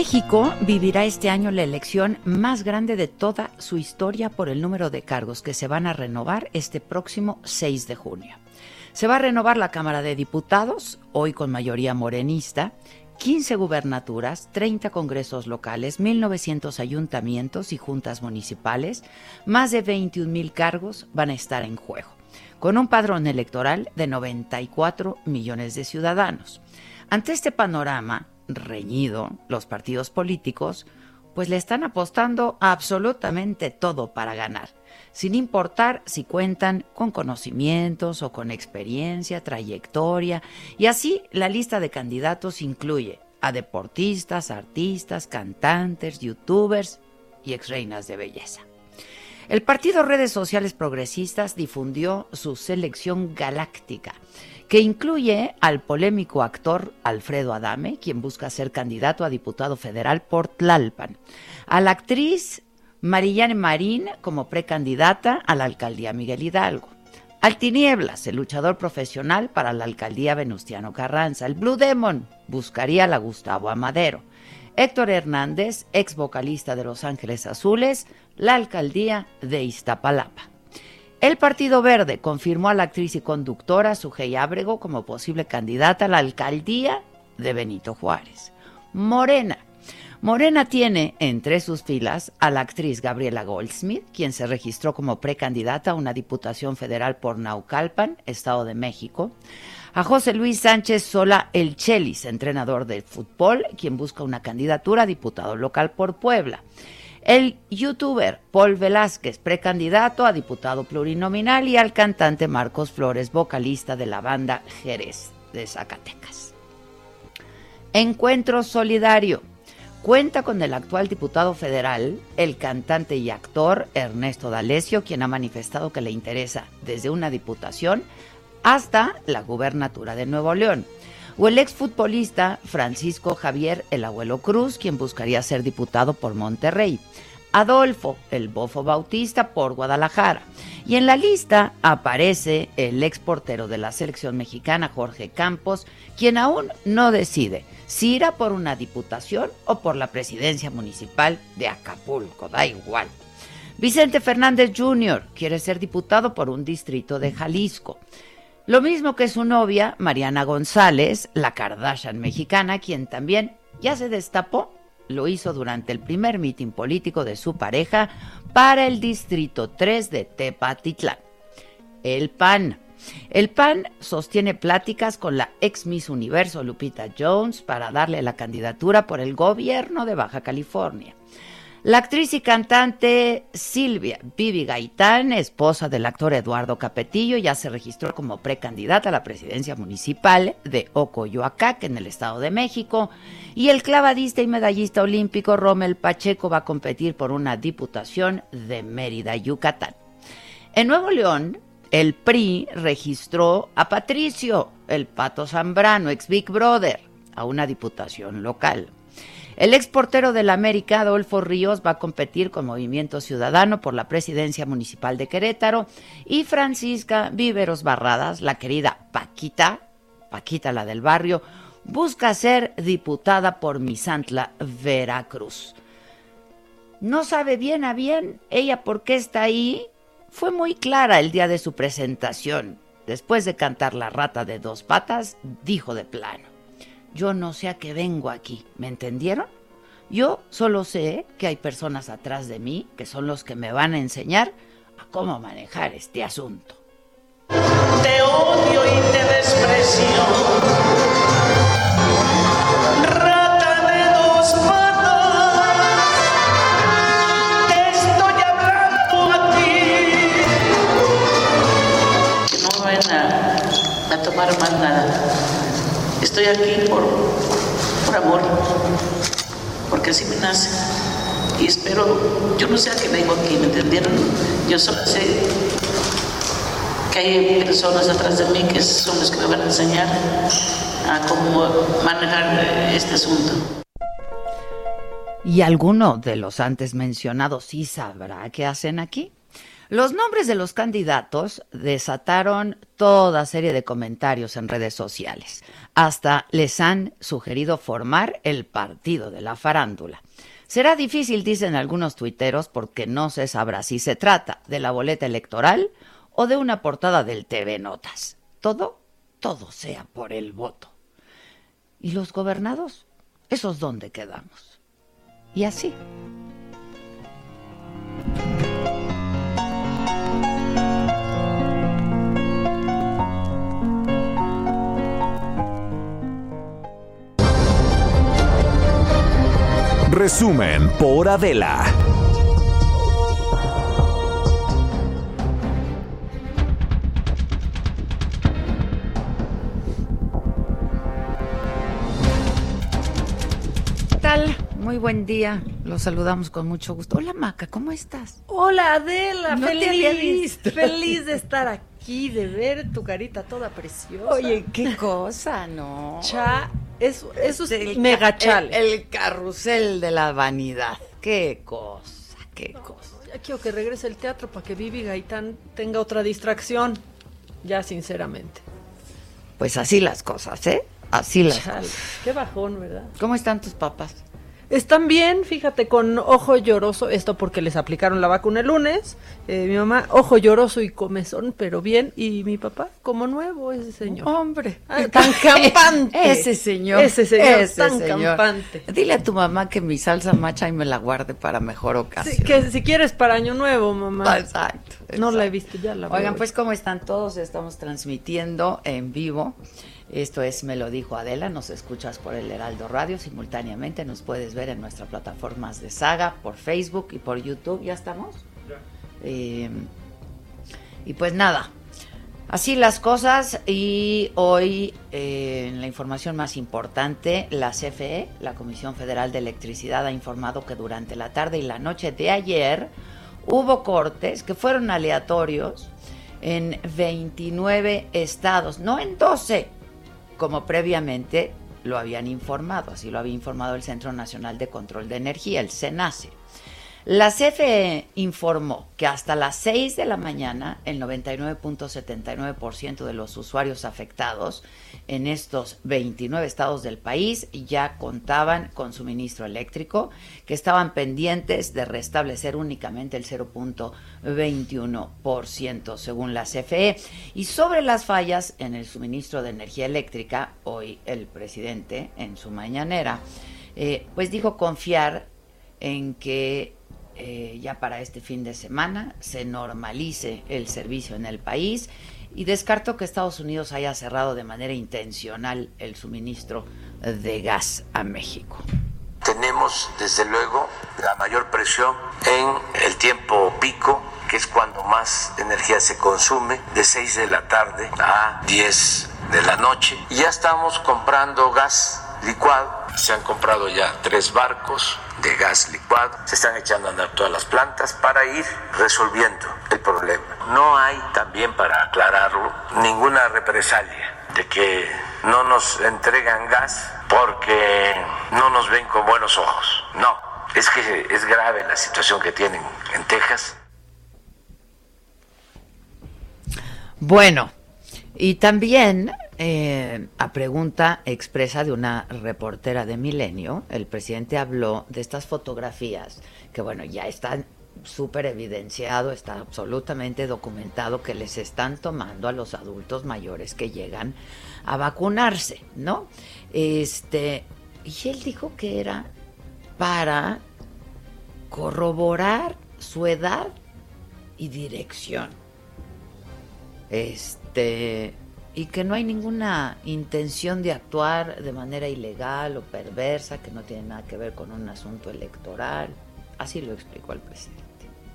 México vivirá este año la elección más grande de toda su historia por el número de cargos que se van a renovar este próximo 6 de junio. Se va a renovar la Cámara de Diputados, hoy con mayoría morenista, 15 gubernaturas, 30 congresos locales, 1.900 ayuntamientos y juntas municipales, más de 21 mil cargos van a estar en juego, con un padrón electoral de 94 millones de ciudadanos. Ante este panorama, reñido, los partidos políticos, pues le están apostando absolutamente todo para ganar, sin importar si cuentan con conocimientos o con experiencia, trayectoria, y así la lista de candidatos incluye a deportistas, artistas, cantantes, youtubers y ex reinas de belleza. El partido Redes Sociales Progresistas difundió su selección galáctica, que incluye al polémico actor Alfredo Adame, quien busca ser candidato a diputado federal por Tlalpan, a la actriz Marillane Marín como precandidata a la alcaldía Miguel Hidalgo, al Tinieblas, el luchador profesional para la alcaldía Venustiano Carranza, el Blue Demon buscaría a la Gustavo Amadero, Héctor Hernández, ex vocalista de Los Ángeles Azules, la alcaldía de Iztapalapa. El Partido Verde confirmó a la actriz y conductora Sujei Ábrego como posible candidata a la alcaldía de Benito Juárez. Morena. Morena tiene entre sus filas a la actriz Gabriela Goldsmith, quien se registró como precandidata a una diputación federal por Naucalpan, Estado de México. A José Luis Sánchez Sola El Chelis, entrenador de fútbol, quien busca una candidatura a diputado local por Puebla. El youtuber Paul Velázquez, precandidato a diputado plurinominal, y al cantante Marcos Flores, vocalista de la banda Jerez de Zacatecas. Encuentro Solidario. Cuenta con el actual diputado federal, el cantante y actor Ernesto D'Alessio, quien ha manifestado que le interesa desde una diputación hasta la gubernatura de Nuevo León o el exfutbolista Francisco Javier El Abuelo Cruz, quien buscaría ser diputado por Monterrey. Adolfo, el Bofo Bautista, por Guadalajara. Y en la lista aparece el exportero de la selección mexicana, Jorge Campos, quien aún no decide si irá por una diputación o por la presidencia municipal de Acapulco, da igual. Vicente Fernández Jr. quiere ser diputado por un distrito de Jalisco. Lo mismo que su novia, Mariana González, la Kardashian mexicana, quien también ya se destapó, lo hizo durante el primer mitin político de su pareja para el Distrito 3 de Tepatitlán. El PAN. El PAN sostiene pláticas con la ex Miss Universo Lupita Jones para darle la candidatura por el gobierno de Baja California. La actriz y cantante Silvia Vivi Gaitán, esposa del actor Eduardo Capetillo, ya se registró como precandidata a la presidencia municipal de Ocoyoacac, en el Estado de México. Y el clavadista y medallista olímpico Rommel Pacheco va a competir por una diputación de Mérida, Yucatán. En Nuevo León, el PRI registró a Patricio, el Pato Zambrano, ex Big Brother, a una diputación local. El ex portero del América, Adolfo Ríos, va a competir con Movimiento Ciudadano por la presidencia municipal de Querétaro y Francisca Víveros Barradas, la querida Paquita, Paquita la del barrio, busca ser diputada por Misantla, Veracruz. No sabe bien a bien ella por qué está ahí. Fue muy clara el día de su presentación. Después de cantar La rata de dos patas, dijo de plano, yo no sé a qué vengo aquí, ¿me entendieron? Yo solo sé que hay personas atrás de mí que son los que me van a enseñar a cómo manejar este asunto. Te odio y te desprecio. Rata de dos patas. Te estoy hablando a ti. Que no a tomar más nada. Estoy aquí por, por amor. Porque así me nace. Y espero, yo no sé a qué vengo aquí, ¿me entendieron? Yo solo sé que hay personas atrás de mí que son los que me van a enseñar a cómo manejar este asunto. Y alguno de los antes mencionados sí sabrá qué hacen aquí. Los nombres de los candidatos desataron toda serie de comentarios en redes sociales. Hasta les han sugerido formar el partido de la farándula. Será difícil, dicen algunos tuiteros, porque no se sabrá si se trata de la boleta electoral o de una portada del TV Notas. Todo, todo sea por el voto. ¿Y los gobernados? ¿Esos dónde quedamos? Y así. Resumen por Adela. ¿Qué tal? Muy buen día. Los saludamos con mucho gusto. Hola Maca, ¿cómo estás? Hola Adela, No feliz, feliz de estar aquí, de ver tu carita toda preciosa. Oye, qué cosa, ¿no? cha, eso, eso es El mega chale. El, el carrusel de la vanidad. Qué cosa, qué cosa. Ya quiero que regrese el teatro para que Vivi Gaitán tenga otra distracción. Ya, sinceramente. Pues así las cosas, ¿eh? Así las Chale, cosas. qué bajón, ¿verdad? ¿Cómo están tus papás? Están bien, fíjate, con ojo lloroso, esto porque les aplicaron la vacuna el lunes. Eh, mi mamá, ojo lloroso y comezón, pero bien. Y mi papá, como nuevo, ese señor. Hombre, Ah, tan campante. Ese señor. Ese señor, ese tan señor. campante. Dile a tu mamá que mi salsa macha y me la guarde para mejor Sí, ocasión. que si quieres para Año Nuevo, mamá. Exacto. No la he visto, ya la Oigan, veo. pues cómo están todos, estamos transmitiendo en vivo. Esto es Me lo dijo Adela, nos escuchas por el Heraldo Radio, simultáneamente nos puedes ver en nuestras plataformas de saga, por Facebook y por YouTube, ¿ya estamos? Eh, y pues nada, así las cosas y hoy eh, en la información más importante, la CFE, la Comisión Federal de Electricidad, ha informado que durante la tarde y la noche de ayer hubo cortes que fueron aleatorios en 29 estados, no en 12, como previamente lo habían informado, así lo había informado el Centro Nacional de Control de Energía, el CENACE. La CFE informó que hasta las 6 de la mañana el 99.79% de los usuarios afectados en estos 29 estados del país ya contaban con suministro eléctrico, que estaban pendientes de restablecer únicamente el 0.21% según la CFE. Y sobre las fallas en el suministro de energía eléctrica, hoy el presidente en su mañanera, eh, pues dijo confiar en que eh, ya para este fin de semana se normalice el servicio en el país y descartó que Estados Unidos haya cerrado de manera intencional el suministro de gas a México. Tenemos, desde luego, la mayor presión en el tiempo pico, que es cuando más energía se consume, de 6 de la tarde a 10 de la noche. Ya estamos comprando gas licuado. Se han comprado ya tres barcos de gas licuado. Se están echando a andar todas las plantas para ir resolviendo el problema. No hay, también para aclararlo, ninguna represalia de que no nos entregan gas porque no nos ven con buenos ojos. No, es que es grave la situación que tienen en Texas. Bueno, y también eh, a pregunta expresa de una reportera de Milenio, el presidente habló de estas fotografías que, bueno, ya están súper evidenciado, está absolutamente documentado que les están tomando a los adultos mayores que llegan a vacunarse, ¿no? Este, y él dijo que era para corroborar su edad y dirección. Este, y que no hay ninguna intención de actuar de manera ilegal o perversa, que no tiene nada que ver con un asunto electoral. Así lo explicó el presidente.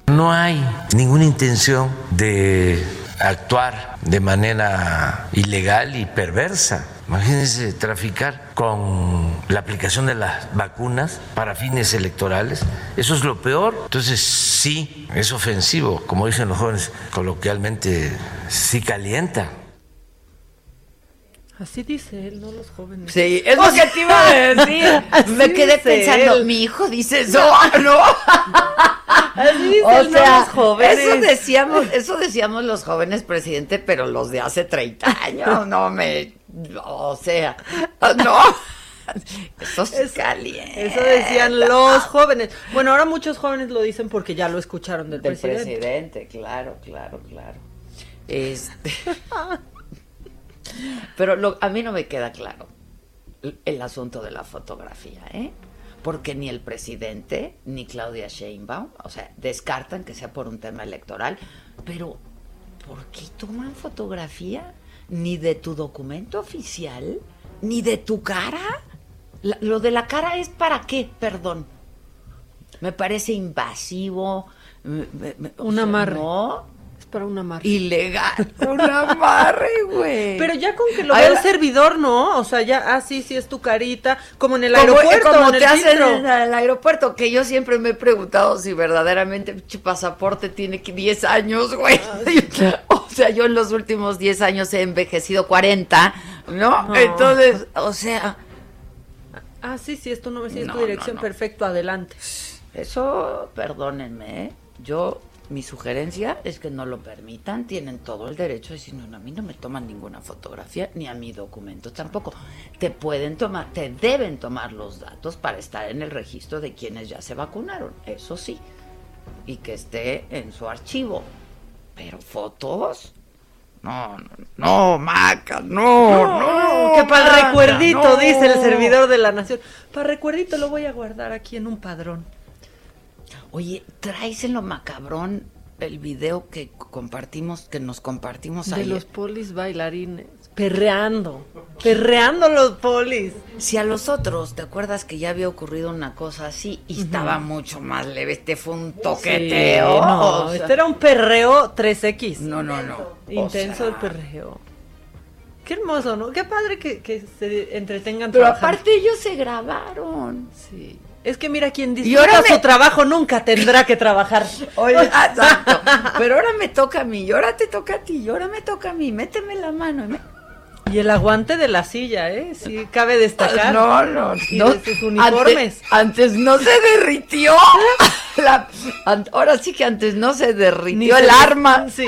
No hay ninguna intención de actuar de manera ilegal y perversa. Imagínense traficar con la aplicación de las vacunas para fines electorales. Eso es lo peor. Entonces sí, es ofensivo, como dicen los jóvenes coloquialmente, sí calienta. Así dice él, no los jóvenes. Sí, es lo que te iba a decir. Me quedé pensando, mi hijo dice eso, ¿no? Así dice O él, no sea, los jóvenes. eso decíamos, eso decíamos los jóvenes, presidente, pero los de hace 30 años, no me, o sea, no, eso es caliente. Eso decían los jóvenes. Bueno, ahora muchos jóvenes lo dicen porque ya lo escucharon del, Del presidente. presidente, claro, claro, claro. Este, pero lo- a mí no me queda claro el- el asunto de la fotografía, ¿eh? Porque ni el presidente ni Claudia Sheinbaum, o sea, descartan que sea por un tema electoral, pero ¿por qué toman fotografía? Ni de tu documento oficial, ni de tu cara. La- lo de la cara es para qué, perdón. Me parece invasivo. me- me- Un amarre. No, para un amarre. ilegal. Un amarre, güey. Pero ya con que lo vea el servidor, ¿no? O sea, ya, ah, sí, sí, es tu carita, como en el Como- aeropuerto, como en el te hacen en el aeropuerto, que yo siempre me he preguntado si verdaderamente pinche pasaporte tiene que 10 años, güey. Ah, o sea, yo en los últimos 10 años he envejecido 40, ¿no? No. Entonces, o sea, Ah, sí, sí, esto no, es No, tu dirección, no. perfecto, adelante. eso, perdónenme, ¿eh? Yo, mi sugerencia es que no lo permitan, tienen todo el derecho de decir, no, no, a mí no me toman ninguna fotografía, ni a mi documento tampoco. Te pueden tomar, te deben tomar los datos para estar en el registro de quienes ya se vacunaron, eso sí, y que esté en su archivo. Pero fotos, no, no, no, Maca, no, no. que para el recuerdito, no. dice el servidor de la nación. Para recuerdito lo voy a guardar aquí en un padrón. Oye, traes en lo macabrón el video que compartimos, que nos compartimos De ayer. los polis bailarines. Perreando. Perreando los polis. Si a los otros, ¿te acuerdas que ya había ocurrido una cosa así y estaba mucho más leve? Este fue un toqueteo. Sí, no, o sea, este era un perreo 3X. no, no, no. O Intenso sea, el perreo. Qué hermoso, ¿no? Qué padre que, que se entretengan Pero trabajando. aparte ellos se grabaron. Sí. Es que mira, quien Y ahora disfruta me- su trabajo nunca tendrá que trabajar. Oye, exacto. Pero ahora me toca a mí, y ahora te toca a ti, y ahora me toca a mí. Méteme la mano. y me- Y el aguante de la silla, ¿eh? Sí, cabe destacar. No, no, Y no. de sus uniformes. Antes, antes no se derritió. La- an- ahora sí que antes no se derritió se el arma. sí.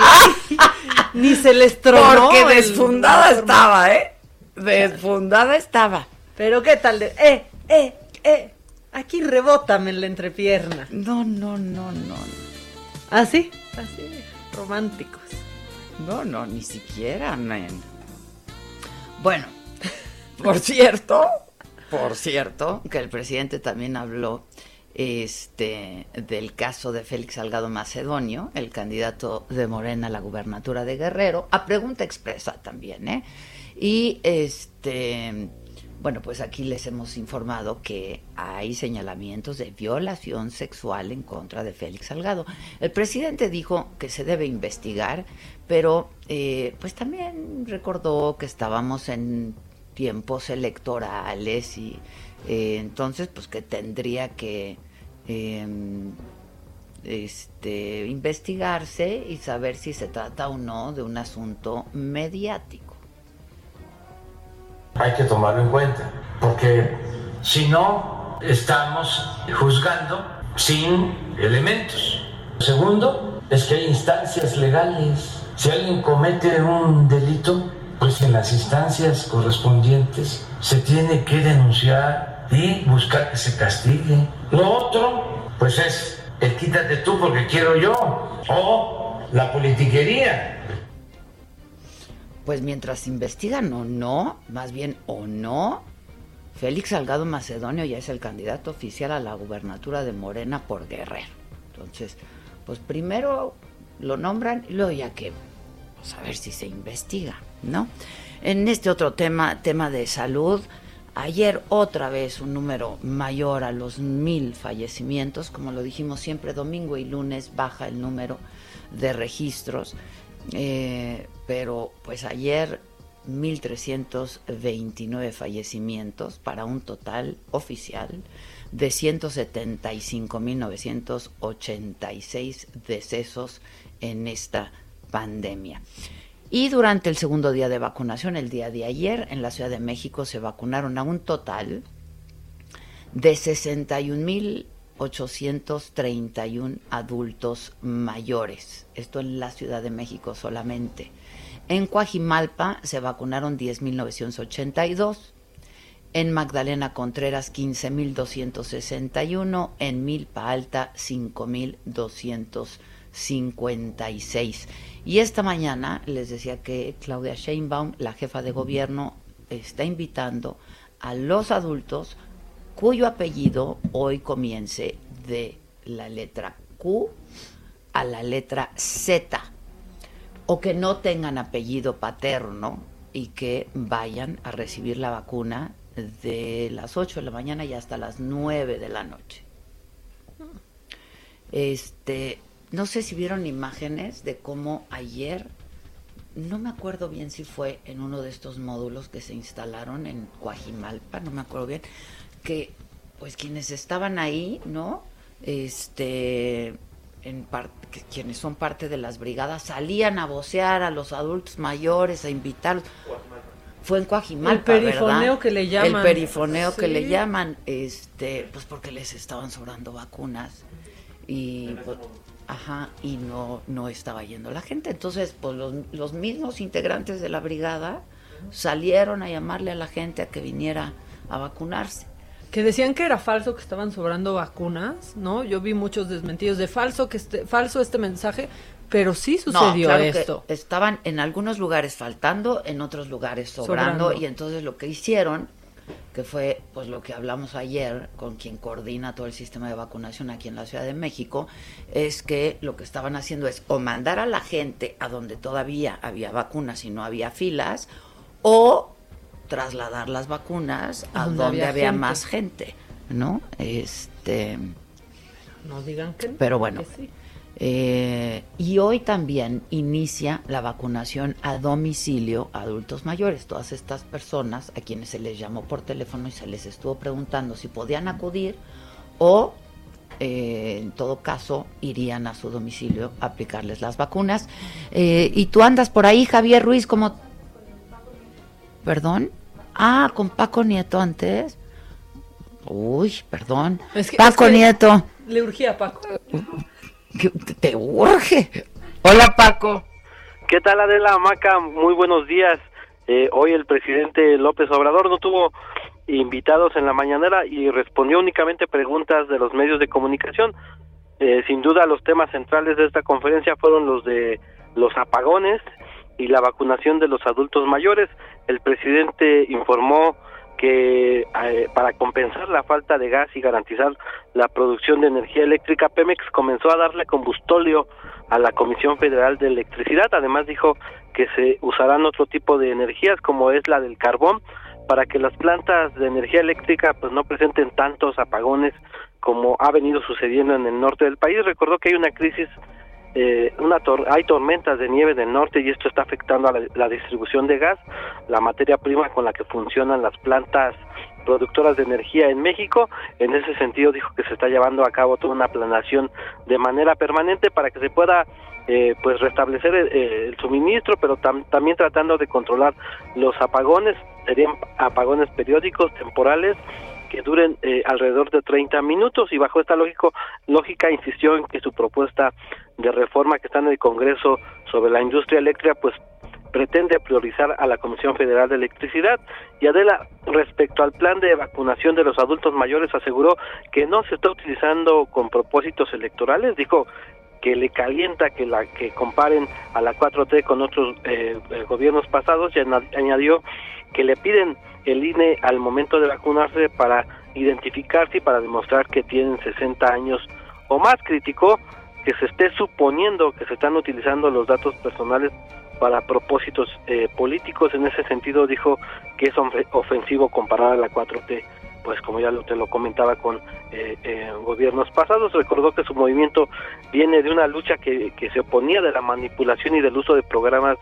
Ni se les tronó. Porque desfundada estaba, ¿eh? Desfundada estaba. Pero qué tal de, eh, eh, eh, aquí rebótame en la entrepierna. No, no, no, no. Así, así, románticos. No, no, ni siquiera, men. Bueno, por cierto, por cierto, que el presidente también habló este del caso de Félix Salgado Macedonio, el candidato de Morena a la gubernatura de Guerrero, a pregunta expresa también, ¿eh? Y este bueno, pues aquí les hemos informado que hay señalamientos de violación sexual en contra de Félix Salgado. El presidente dijo que se debe investigar, pero eh, pues también recordó que estábamos en tiempos electorales y eh, entonces pues que tendría que eh, este, investigarse y saber si se trata o no de un asunto mediático. Hay que tomarlo en cuenta, porque si no, estamos juzgando sin elementos. Segundo, es que hay instancias legales. Si alguien comete un delito, pues en las instancias correspondientes se tiene que denunciar y buscar que se castigue. Lo otro, pues es el quítate tú porque quiero yo o la politiquería. Pues mientras investigan o no, más bien o no, Félix Salgado Macedonio ya es el candidato oficial a la gubernatura de Morena por Guerrero. Entonces, pues primero lo nombran y luego ya que, pues a ver si se investiga, ¿no? En este otro tema, tema de salud, ayer otra vez un número mayor a los mil fallecimientos, como lo dijimos siempre, domingo y lunes baja el número de registros. Eh, pero pues ayer 1.329 fallecimientos para un total oficial de 175.986 decesos en esta pandemia. Y durante el segundo día de vacunación, el día de ayer, en la Ciudad de México se vacunaron a un total de 61.831 adultos mayores. Esto en la Ciudad de México solamente. En Coajimalpa se vacunaron 10.982. En Magdalena Contreras 15.261. En Milpa Alta 5.256. Y esta mañana les decía que Claudia Sheinbaum, la jefa de gobierno, está invitando a los adultos cuyo apellido hoy comience de la letra Q a la letra Z o que no tengan apellido paterno y que vayan a recibir la vacuna de las 8 de la mañana y hasta las 9 de la noche. Este, no sé si vieron imágenes de cómo ayer, no me acuerdo bien si fue en uno de estos módulos que se instalaron en Coajimalpa, no me acuerdo bien, que pues quienes estaban ahí, ¿no? Este, en que quienes son parte de las brigadas salían a vocear a los adultos mayores, a invitarlos. Fue en Coajimalpa, El perifoneo que le llaman. El perifoneo que le llaman, este, pues porque les estaban sobrando vacunas y pues, ajá, y no no estaba yendo la gente. Entonces, pues los, los mismos integrantes de la brigada salieron a llamarle a la gente a que viniera a vacunarse. Que decían que era falso, que estaban sobrando vacunas, ¿no? Yo vi muchos desmentidos de falso, que este, falso este mensaje, pero sí sucedió esto. estaban en algunos lugares faltando, en otros lugares sobrando, y entonces lo que hicieron, que fue pues lo que hablamos ayer con quien coordina todo el sistema de vacunación aquí en la Ciudad de México, es que lo que estaban haciendo es o mandar a la gente a donde todavía había vacunas y no había filas, o trasladar las vacunas a donde, había, más gente, ¿no? Este. No digan que. Pero bueno. Eh, y hoy también inicia la vacunación a domicilio a adultos mayores. Todas estas personas a quienes se les llamó por teléfono y se les estuvo preguntando si podían acudir o eh, en todo caso irían a su domicilio a aplicarles las vacunas. Eh, y tú andas por ahí, Javier Ruiz, como ¿Perdón? Ah, con Paco Nieto antes. Uy, perdón. Paco Nieto. Le urgía a Paco. Te urge. Hola, Paco. ¿Qué tal, Adela Maca? Muy buenos días. Eh, hoy el presidente López Obrador no tuvo invitados en la mañanera y respondió únicamente preguntas de los medios de comunicación. Eh, sin duda los temas centrales de esta conferencia fueron los de los apagones y la vacunación de los adultos mayores el presidente informó que eh, para compensar la falta de gas y garantizar la producción de energía eléctrica, Pemex comenzó a darle combustóleo a la Comisión Federal de Electricidad. Además dijo que se usarán otro tipo de energías como es la del carbón para que las plantas de energía eléctrica pues no presenten tantos apagones como ha venido sucediendo en el norte del país. Recordó que hay una crisis eh, una hay tormentas de nieve del norte y esto está afectando a la, distribución de gas, la materia prima con la que funcionan las plantas productoras de energía en México. En ese sentido dijo que se está llevando a cabo toda una planación de manera permanente para que se pueda eh, pues restablecer el, suministro, pero también tratando de controlar los apagones, serían apagones periódicos, temporales que duren eh, alrededor de 30 minutos y bajo esta lógico, lógica insistió en que su propuesta de reforma que está en el Congreso sobre la industria eléctrica pues pretende priorizar a la Comisión Federal de Electricidad. Y Adela, respecto al plan de vacunación de los adultos mayores, aseguró que no se está utilizando con propósitos electorales. Dijo que le calienta que la que comparen a la 4T con otros eh, eh, gobiernos pasados y añadió que le piden el INE al momento de vacunarse para identificarse y para demostrar que tienen 60 años o más. Criticó que se esté suponiendo que se están utilizando los datos personales para propósitos eh, políticos. En ese sentido dijo que es ofensivo comparar a la 4T, pues como ya te lo comentaba con eh, eh, gobiernos pasados. Recordó que su movimiento viene de una lucha que, que se oponía de la manipulación y del uso de programas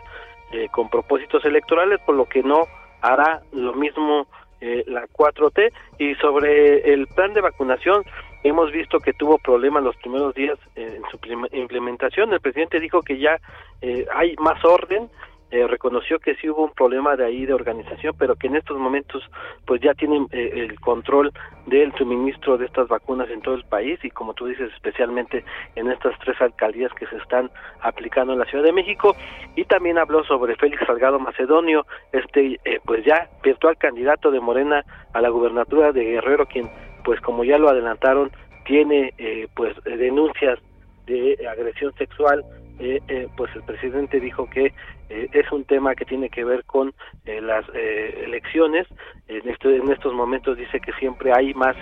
con propósitos electorales, por lo que no hará lo mismo la 4T. Y sobre el plan de vacunación, Hemos visto que tuvo problemas los primeros días en su implementación. El presidente dijo que ya eh, hay más orden, eh, reconoció que sí hubo un problema de ahí de organización, pero que en estos momentos pues ya tienen eh, el control del suministro de estas vacunas en todo el país y como tú dices especialmente en estas tres alcaldías que se están aplicando en la Ciudad de México. Y también habló sobre Félix Salgado Macedonio, este pues ya virtual candidato de Morena a la gubernatura de Guerrero, quien pues como ya lo adelantaron, tiene eh, pues denuncias de agresión sexual, eh, eh, pues el presidente dijo que es un tema que tiene que ver con las elecciones. En, este, en estos momentos dice que siempre hay más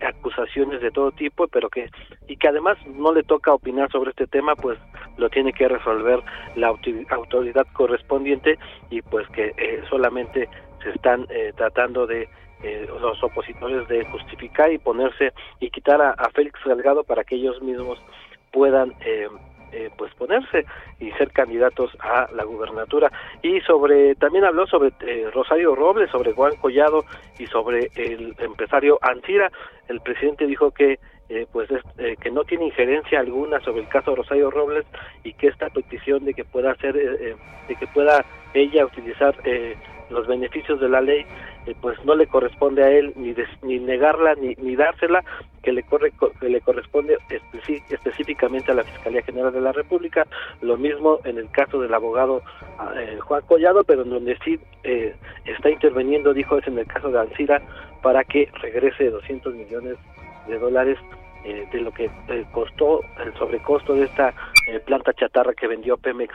acusaciones de todo tipo, pero que y que además no le toca opinar sobre este tema, pues lo tiene que resolver la autoridad correspondiente y pues que solamente se están tratando de eh, los opositores de justificar y ponerse y quitar a, Félix Salgado para que ellos mismos puedan eh, eh, pues ponerse y ser candidatos a la gubernatura. Y sobre también habló sobre Rosario Robles sobre Juan Collado y sobre el empresario Ancira el presidente dijo que pues que no tiene injerencia alguna sobre el caso Rosario Robles y que esta petición de que pueda hacer de que pueda ella utilizar los beneficios de la ley eh, pues no le corresponde a él ni, ni negarla ni, ni dársela, que le, corre, que le corresponde específicamente a la Fiscalía General de la República. Lo mismo en el caso del abogado ah, eh, Juan Collado, pero en donde sí eh, está interviniendo, dijo, es en el caso de Alcira, para que regrese 200 millones de dólares de lo que costó el sobrecosto de esta planta chatarra que vendió Pemex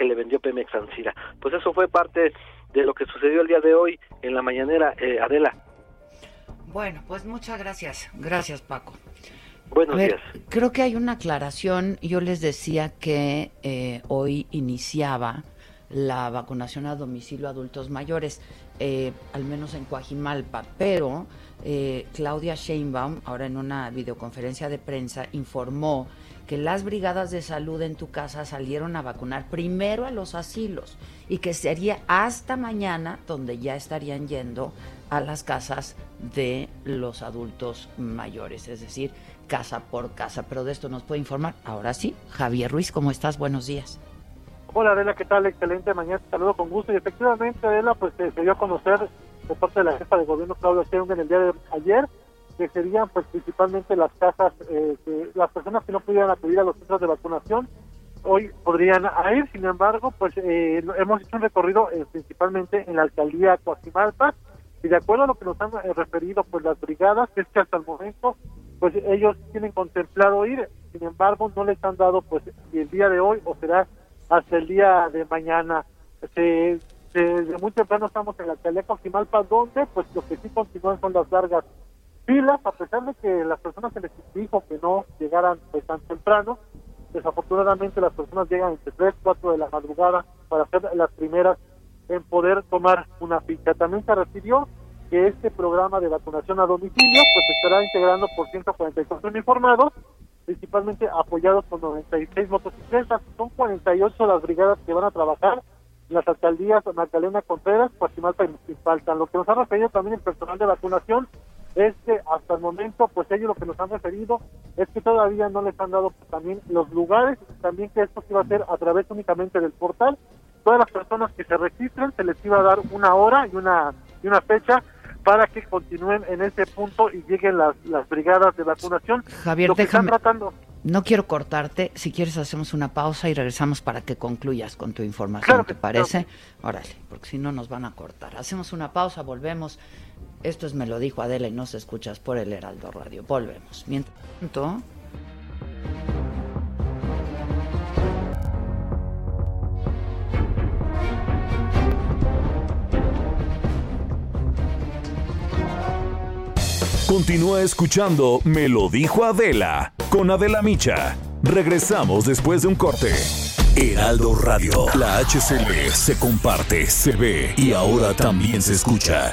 que le vendió Pemex Ancira. Pues eso fue parte de lo que sucedió el día de hoy en la mañanera, eh, Adela. Bueno, pues muchas gracias. Gracias, Paco. Buenos días. Creo que hay una aclaración. Yo les decía que eh, hoy iniciaba la vacunación a domicilio a adultos mayores, eh, al menos en Coajimalpa, pero Claudia Sheinbaum, ahora en una videoconferencia de prensa, informó que las brigadas de salud en tu casa salieron a vacunar primero a los asilos y que sería hasta mañana donde ya estarían yendo a las casas de los adultos mayores, es decir, casa por casa. Pero de esto nos puede informar ahora sí. Javier Ruiz, ¿cómo estás? Buenos días. Hola Adela, ¿qué tal? Excelente mañana, saludo con gusto. Y efectivamente, Adela, pues se dio a conocer de parte de la jefa de gobierno Claudia Sheinbaum en el día de ayer que serían pues principalmente las casas, eh, las personas que no pudieran acudir a los centros de vacunación, hoy podrían ir, sin embargo, pues eh, hemos hecho un recorrido eh, principalmente en la alcaldía Coajimalpa, y de acuerdo a lo que nos han referido pues las brigadas, es que hasta el momento pues ellos tienen contemplado ir, sin embargo no les han dado pues el día de hoy o será hasta el día de mañana. Se, desde muy temprano estamos en la alcaldía Coajimalpa, donde pues lo que sí continúan son las largas filas, a pesar de que las personas se les dijo que no llegaran pues, tan temprano, desafortunadamente las personas llegan entre 3, 4 de la madrugada para ser las primeras en poder tomar una ficha. También se refirió que este programa de vacunación a domicilio pues estará integrando por 144 uniformados, principalmente apoyados por 96 motocicletas. Son 48 las brigadas que van a trabajar en las alcaldías Magdalena Contreras, Guachimalpa y Faltan. Lo que nos ha referido también el personal de vacunación es que hasta el momento, pues ellos lo que nos han referido es que todavía no les han dado también los lugares, también que esto se iba a hacer a través únicamente del portal. Todas las personas que se registren se les iba a dar una hora y una, y una fecha para que continúen en ese punto y lleguen las, las brigadas de vacunación. Javier, déjame, no quiero cortarte. Si quieres, hacemos una pausa y regresamos para que concluyas con tu información. ¿Te parece? Órale, porque si no nos van a cortar. Hacemos una pausa, volvemos. Esto es Me lo dijo Adela y no se escuchas por el Heraldo Radio. Volvemos. Mientras tanto. Continúa escuchando Me lo dijo Adela con Adela Micha. Regresamos después de un corte. Heraldo Radio, la HCL se comparte, se ve y ahora también se escucha.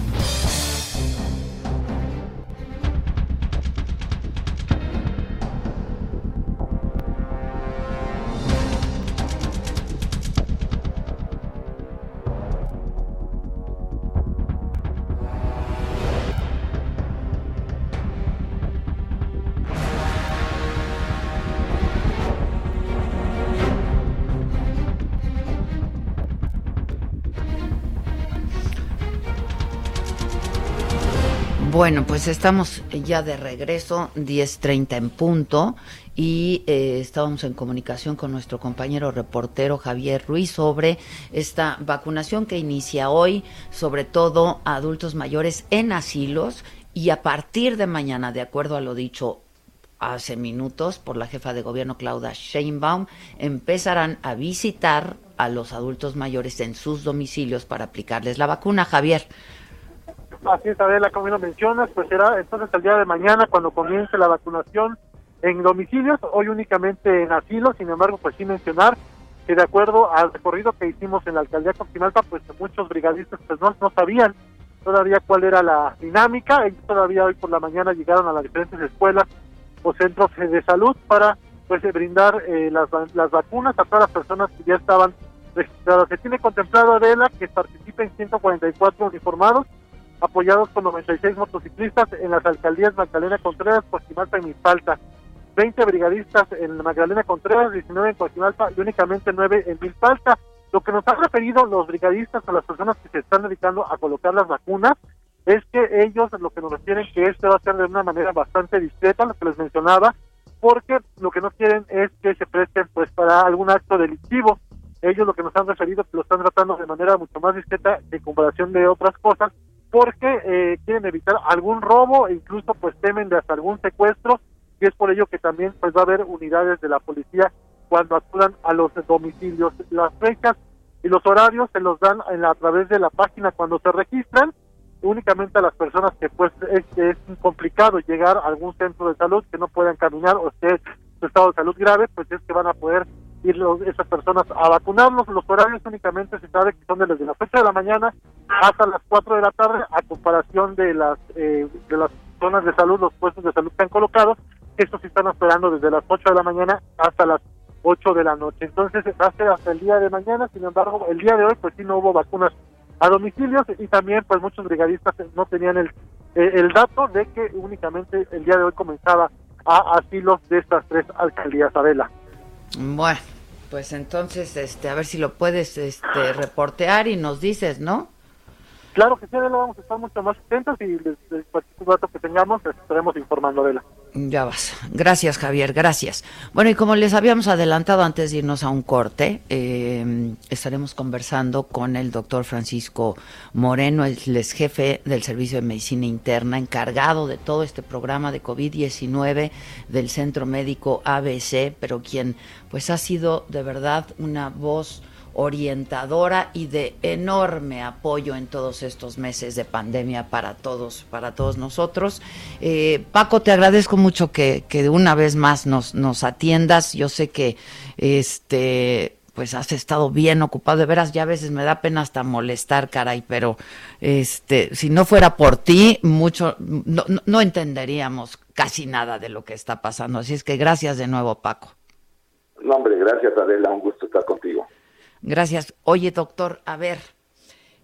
Bueno, pues estamos ya de regreso, 10.30 en punto, y eh, estábamos en comunicación con nuestro compañero reportero Javier Ruiz sobre esta vacunación que inicia hoy, sobre todo a adultos mayores en asilos, y a partir de mañana, de acuerdo a lo dicho hace minutos por la jefa de gobierno Claudia Sheinbaum, empezarán a visitar a los adultos mayores en sus domicilios para aplicarles la vacuna. Javier. Así es, Adela, como lo mencionas, pues será entonces el día de mañana cuando comience la vacunación en domicilios, hoy únicamente en asilo, sin embargo, pues sí mencionar que de acuerdo al recorrido que hicimos en la alcaldía Coquimalpa, pues muchos brigadistas pues no, no sabían todavía cuál era la dinámica, ellos todavía hoy por la mañana llegaron a las diferentes escuelas o centros de salud para pues brindar eh, las, las vacunas a todas las personas que ya estaban registradas. Se tiene contemplado, Adela, que participen 144 uniformados apoyados con 96 motociclistas en las alcaldías Magdalena Contreras, Coajimalpa y Milpalta. 20 brigadistas en Magdalena Contreras, 19 en Coajimalpa y únicamente 9 en Milpalta. Lo que nos han referido los brigadistas a las personas que se están dedicando a colocar las vacunas es que ellos lo que nos refieren que este va a ser de una manera bastante discreta, lo que les mencionaba, porque lo que no quieren es que se presten pues para algún acto delictivo. Ellos lo que nos han referido que lo están tratando de manera mucho más discreta en comparación de otras cosas porque eh, quieren evitar algún robo e incluso pues temen de hasta algún secuestro y es por ello que también pues va a haber unidades de la policía cuando acudan a los domicilios. Las fechas y los horarios se los dan en a través de la página cuando se registran únicamente a las personas que pues es, es complicado llegar a algún centro de salud que no puedan caminar o esté su estado de salud grave pues es que van a poder ir esas personas a vacunarlos. Los horarios únicamente se sabe que son desde las 8 de la mañana hasta las 4 de la tarde, a comparación de las eh, de las zonas de salud, los puestos de salud que han colocado, estos sí están esperando desde las 8 de la mañana hasta las 8 de la noche. Entonces, hace hasta el día de mañana, sin embargo, el día de hoy, pues sí no hubo vacunas a domicilios y también, pues muchos brigadistas no tenían el, eh, el dato de que únicamente el día de hoy comenzaba a asilos de estas tres alcaldías, Adela. Bueno, pues entonces, este, a ver si lo puedes este, reportear y nos dices, ¿no? Claro que sí, Adela, vamos a estar mucho más atentos y cualquier dato que tengamos estaremos informando, Adela. Ya vas. Gracias, Javier, gracias. Bueno, y como les habíamos adelantado antes de irnos a un corte, eh, estaremos conversando con el doctor Francisco Moreno, el jefe del Servicio de Medicina Interna, encargado de todo este programa de COVID-19 del Centro Médico ABC, pero quien pues ha sido de verdad una voz orientadora y de enorme apoyo en todos estos meses de pandemia para todos, para todos nosotros. Eh, Paco, te agradezco mucho que, que, una vez más nos, nos atiendas. Yo sé que este pues has estado bien ocupado, de veras ya a veces me da pena hasta molestar, caray, pero este, si no fuera por ti, mucho, no, no entenderíamos casi nada de lo que está pasando. Así es que gracias de nuevo, Paco. No, hombre, gracias Adela, un gusto estar contigo. Gracias. Oye, doctor, a ver,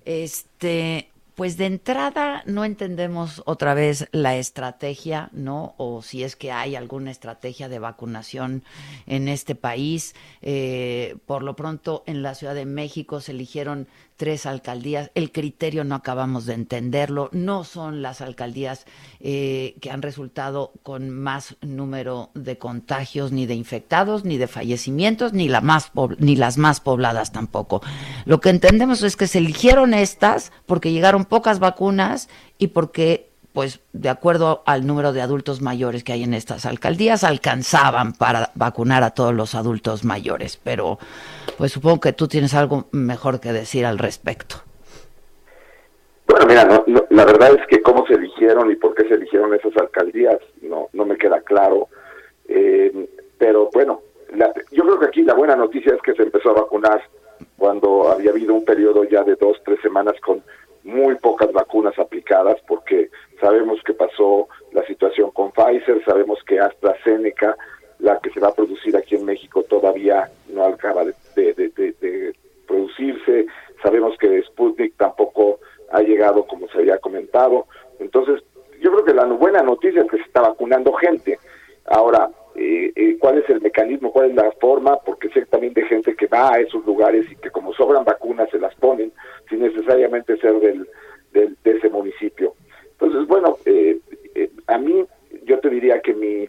este, pues de entrada no entendemos otra vez la estrategia, ¿no? O si es que hay alguna estrategia de vacunación en este país. Eh, por lo pronto, en la Ciudad de México se eligieron tres alcaldías. El criterio no acabamos de entenderlo. No son las alcaldías eh, que han resultado con más número de contagios, ni de infectados, ni de fallecimientos, ni, la más ni las más pobladas tampoco. Lo que entendemos es que se eligieron estas porque llegaron pocas vacunas y porque pues de acuerdo al número de adultos mayores que hay en estas alcaldías, alcanzaban para vacunar a todos los adultos mayores. Pero pues supongo que tú tienes algo mejor que decir al respecto. Bueno, mira, la verdad es que cómo se eligieron y por qué se eligieron esas alcaldías no, no me queda claro. Eh, pero bueno, yo creo que aquí la buena noticia es que se empezó a vacunar cuando había habido un periodo ya de dos, tres semanas con muy pocas vacunas aplicadas, porque sabemos que pasó la situación con Pfizer, sabemos que AstraZeneca, la que se va a producir aquí en México, todavía no acaba de, producirse, sabemos que Sputnik tampoco ha llegado como se había comentado, entonces yo creo que la buena noticia es que se está vacunando gente. Ahora, eh, eh, cuál es el mecanismo, cuál es la forma, porque sé también de gente que va a esos lugares y que como sobran vacunas se las ponen sin necesariamente ser del, de ese municipio. Entonces, bueno, eh, a mí yo te diría que mi,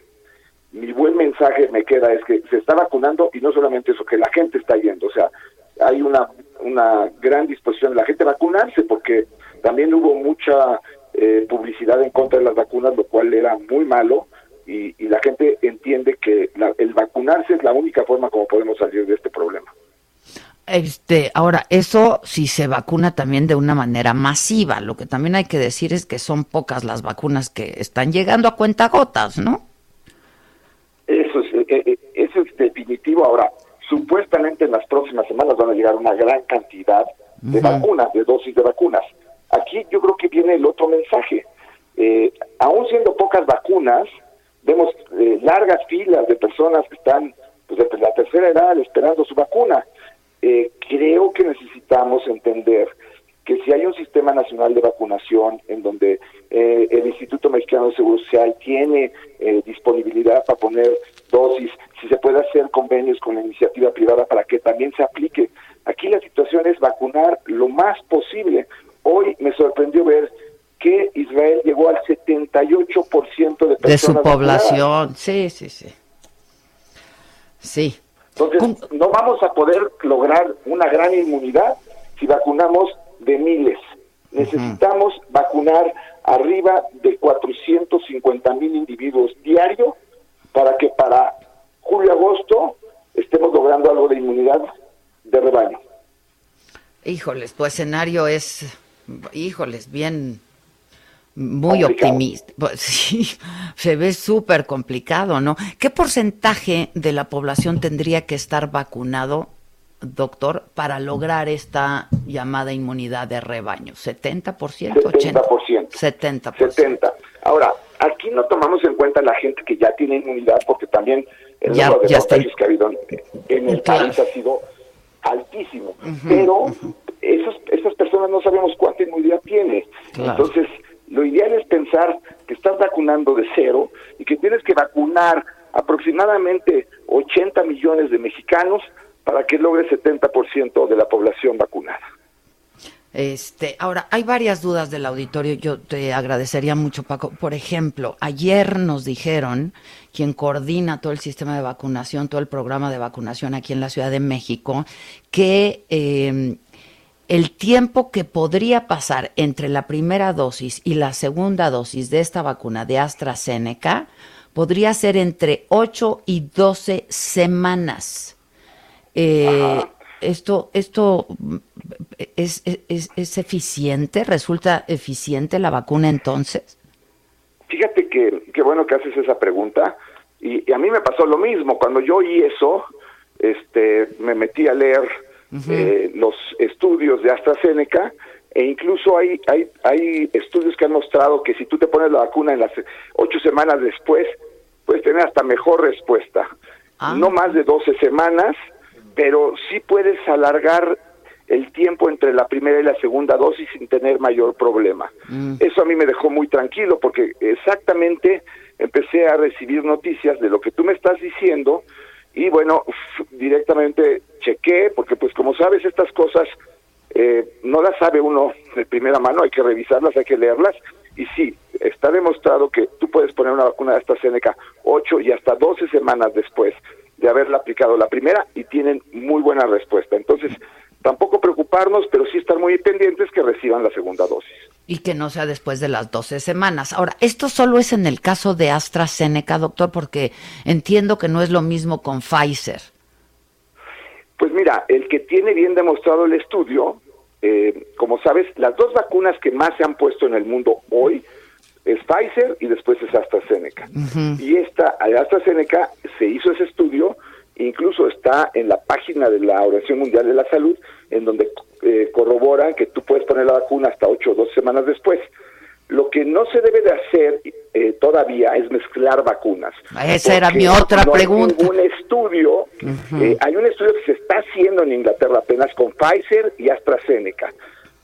mi buen mensaje me queda es que se está vacunando y no solamente eso, que la gente está yendo, o sea, hay una, una gran disposición de la gente a vacunarse porque también hubo mucha publicidad en contra de las vacunas, lo cual era muy malo y, la gente entiende que el vacunarse es la única forma como podemos salir de este problema. Este, ahora, eso si se vacuna también de una manera masiva. Lo que también hay que decir es que son pocas las vacunas que están llegando a cuentagotas, ¿no? Eso es, eh, eh, eso es definitivo. Ahora, supuestamente en las próximas semanas van a llegar una gran cantidad de vacunas, de dosis de vacunas. Aquí yo creo que viene el otro mensaje. Eh, aún siendo pocas vacunas, vemos eh, largas filas de personas que están pues, de la tercera edad esperando su vacuna. Eh, creo que necesitamos entender que si hay un sistema nacional de vacunación en donde eh, el Instituto Mexicano de Seguro Social tiene disponibilidad para poner dosis, si se puede hacer convenios con la iniciativa privada para que también se aplique. Aquí la situación es vacunar lo más posible. Hoy me sorprendió ver que Israel llegó al 78% de personas de su población. Sí, sí, sí. Sí. Entonces, no vamos a poder lograr una gran inmunidad si vacunamos de miles. Necesitamos vacunar arriba de 450 mil individuos diario para que para julio-agosto estemos logrando algo de inmunidad de rebaño. Híjoles, tu escenario es, híjoles, bien, muy optimista. Pues, sí, se ve súper complicado, ¿no? ¿Qué porcentaje de la población tendría que estar vacunado, doctor, para lograr esta llamada inmunidad de rebaño? ¿70%? 70%. 70%. 70%. Ahora, aquí no tomamos en cuenta la gente que ya tiene inmunidad, porque también el número de contagios que ha habido en el país ha sido altísimo. Pero esas, esas personas no sabemos cuánta inmunidad tiene. Entonces, lo ideal es pensar que estás vacunando de cero y que tienes que vacunar aproximadamente 80 millones de mexicanos para que logres 70% de la población vacunada. Este, ahora, hay varias dudas del auditorio. Yo te agradecería mucho, Paco. Por ejemplo, ayer nos dijeron quien coordina todo el sistema de vacunación, todo el programa de vacunación aquí en la Ciudad de México, que eh, el tiempo que podría pasar entre la primera dosis y la segunda dosis de esta vacuna de AstraZeneca podría ser entre 8 y 12 semanas. Eh, esto esto es, es, eficiente, resulta eficiente la vacuna entonces. Fíjate que qué bueno que haces esa pregunta y, a mí me pasó lo mismo cuando yo oí eso, este, me metí a leer eh, los estudios de AstraZeneca e incluso hay, hay, hay estudios que han mostrado que si tú te pones la vacuna en las ocho semanas después, puedes tener hasta mejor respuesta. Ah. No más de 12 semanas, pero sí puedes alargar el tiempo entre la primera y la segunda dosis sin tener mayor problema. Mm. Eso a mí me dejó muy tranquilo porque exactamente empecé a recibir noticias de lo que tú me estás diciendo y bueno, directamente chequé porque pues como sabes estas cosas eh, no las sabe uno de primera mano, hay que revisarlas, hay que leerlas y sí, está demostrado que tú puedes poner una vacuna de AstraZeneca 8 y hasta 12 semanas después de haberla aplicado la primera y tienen muy buena respuesta. Entonces, tampoco preocuparnos, pero sí estar muy pendientes que reciban la segunda dosis. Y que no sea después de las 12 semanas. Ahora, esto solo es en el caso de AstraZeneca, doctor, porque entiendo que no es lo mismo con Pfizer. Pues mira, el que tiene bien demostrado el estudio, eh, como sabes, las dos vacunas que más se han puesto en el mundo hoy es Pfizer y después es AstraZeneca. Y esta, a AstraZeneca, se hizo ese estudio, incluso está en la página de la Organización Mundial de la Salud, en donde eh, corroboran que tú puedes poner la vacuna hasta 8 o 12 semanas después. Lo que no se debe de hacer eh, todavía es mezclar vacunas. Esa era mi otra no pregunta. Hay ningún estudio, eh, hay un estudio que se está haciendo en Inglaterra apenas con Pfizer y AstraZeneca,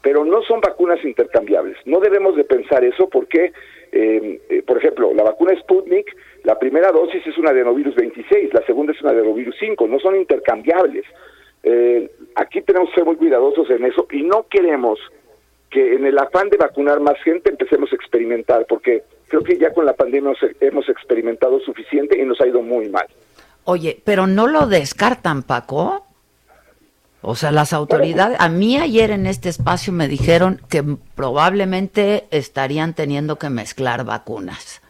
pero no son vacunas intercambiables. No debemos de pensar eso porque, eh, eh, por ejemplo, la vacuna Sputnik, la primera dosis es una adenovirus 26, la segunda es una adenovirus 5, no son intercambiables. Eh, aquí tenemos que ser muy cuidadosos en eso y no queremos que en el afán de vacunar más gente empecemos a experimentar, porque creo que ya con la pandemia hemos, hemos experimentado suficiente y nos ha ido muy mal. Oye, pero no lo descartan, Paco. O sea, las autoridades, a mí ayer en este espacio me dijeron que probablemente estarían teniendo que mezclar vacunas.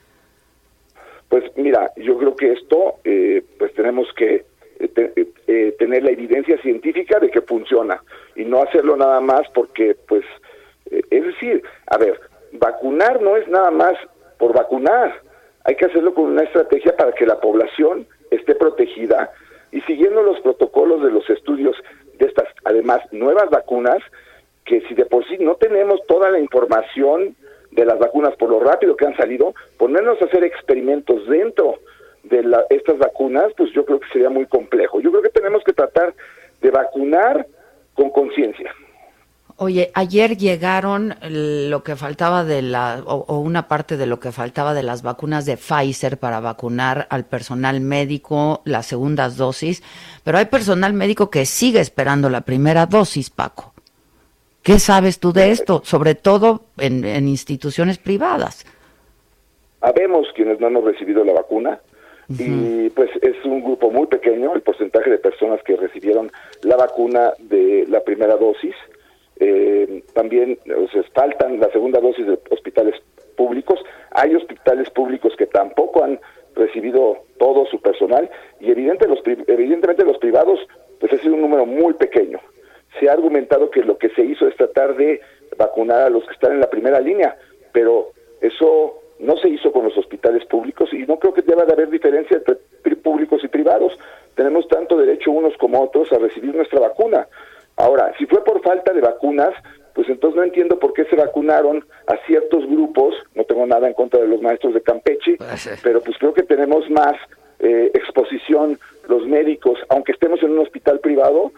Pues mira, yo creo que esto, eh, pues tenemos que eh, eh, tener la evidencia científica de que funciona y no hacerlo nada más porque, pues, eh, es decir, a ver, vacunar no es nada más por vacunar, hay que hacerlo con una estrategia para que la población esté protegida y siguiendo los protocolos de los estudios de estas, además, nuevas vacunas, que si de por sí no tenemos toda la información de las vacunas por lo rápido que han salido, ponernos a hacer experimentos dentro de la- estas vacunas, pues yo creo que sería muy complejo. Yo creo que tenemos que tratar de vacunar con conciencia. Oye, ayer llegaron lo que faltaba de la, o, o una parte de lo que faltaba de las vacunas de Pfizer para vacunar al personal médico las segundas dosis, pero hay personal médico que sigue esperando la primera dosis, Paco. ¿Qué sabes tú de esto? Sobre todo en, en instituciones privadas. Habemos quienes no hemos recibido la vacuna y pues es un grupo muy pequeño el porcentaje de personas que recibieron la vacuna de la primera dosis. Eh, también o sea, faltan la segunda dosis de hospitales públicos. Hay hospitales públicos que tampoco han recibido todo su personal y evidente los, evidentemente los privados pues ha sido un número muy pequeño. Se ha argumentado que lo que se hizo es tratar de vacunar a los que están en la primera línea, pero eso no se hizo con los hospitales públicos y no creo que deba de haber diferencia entre públicos y privados. Tenemos tanto derecho unos como otros a recibir nuestra vacuna. Ahora, si fue por falta de vacunas, pues entonces no entiendo por qué se vacunaron a ciertos grupos, no tengo nada en contra de los maestros de Campeche, pero pues creo que tenemos más eh, exposición los médicos, aunque estemos en un hospital privado,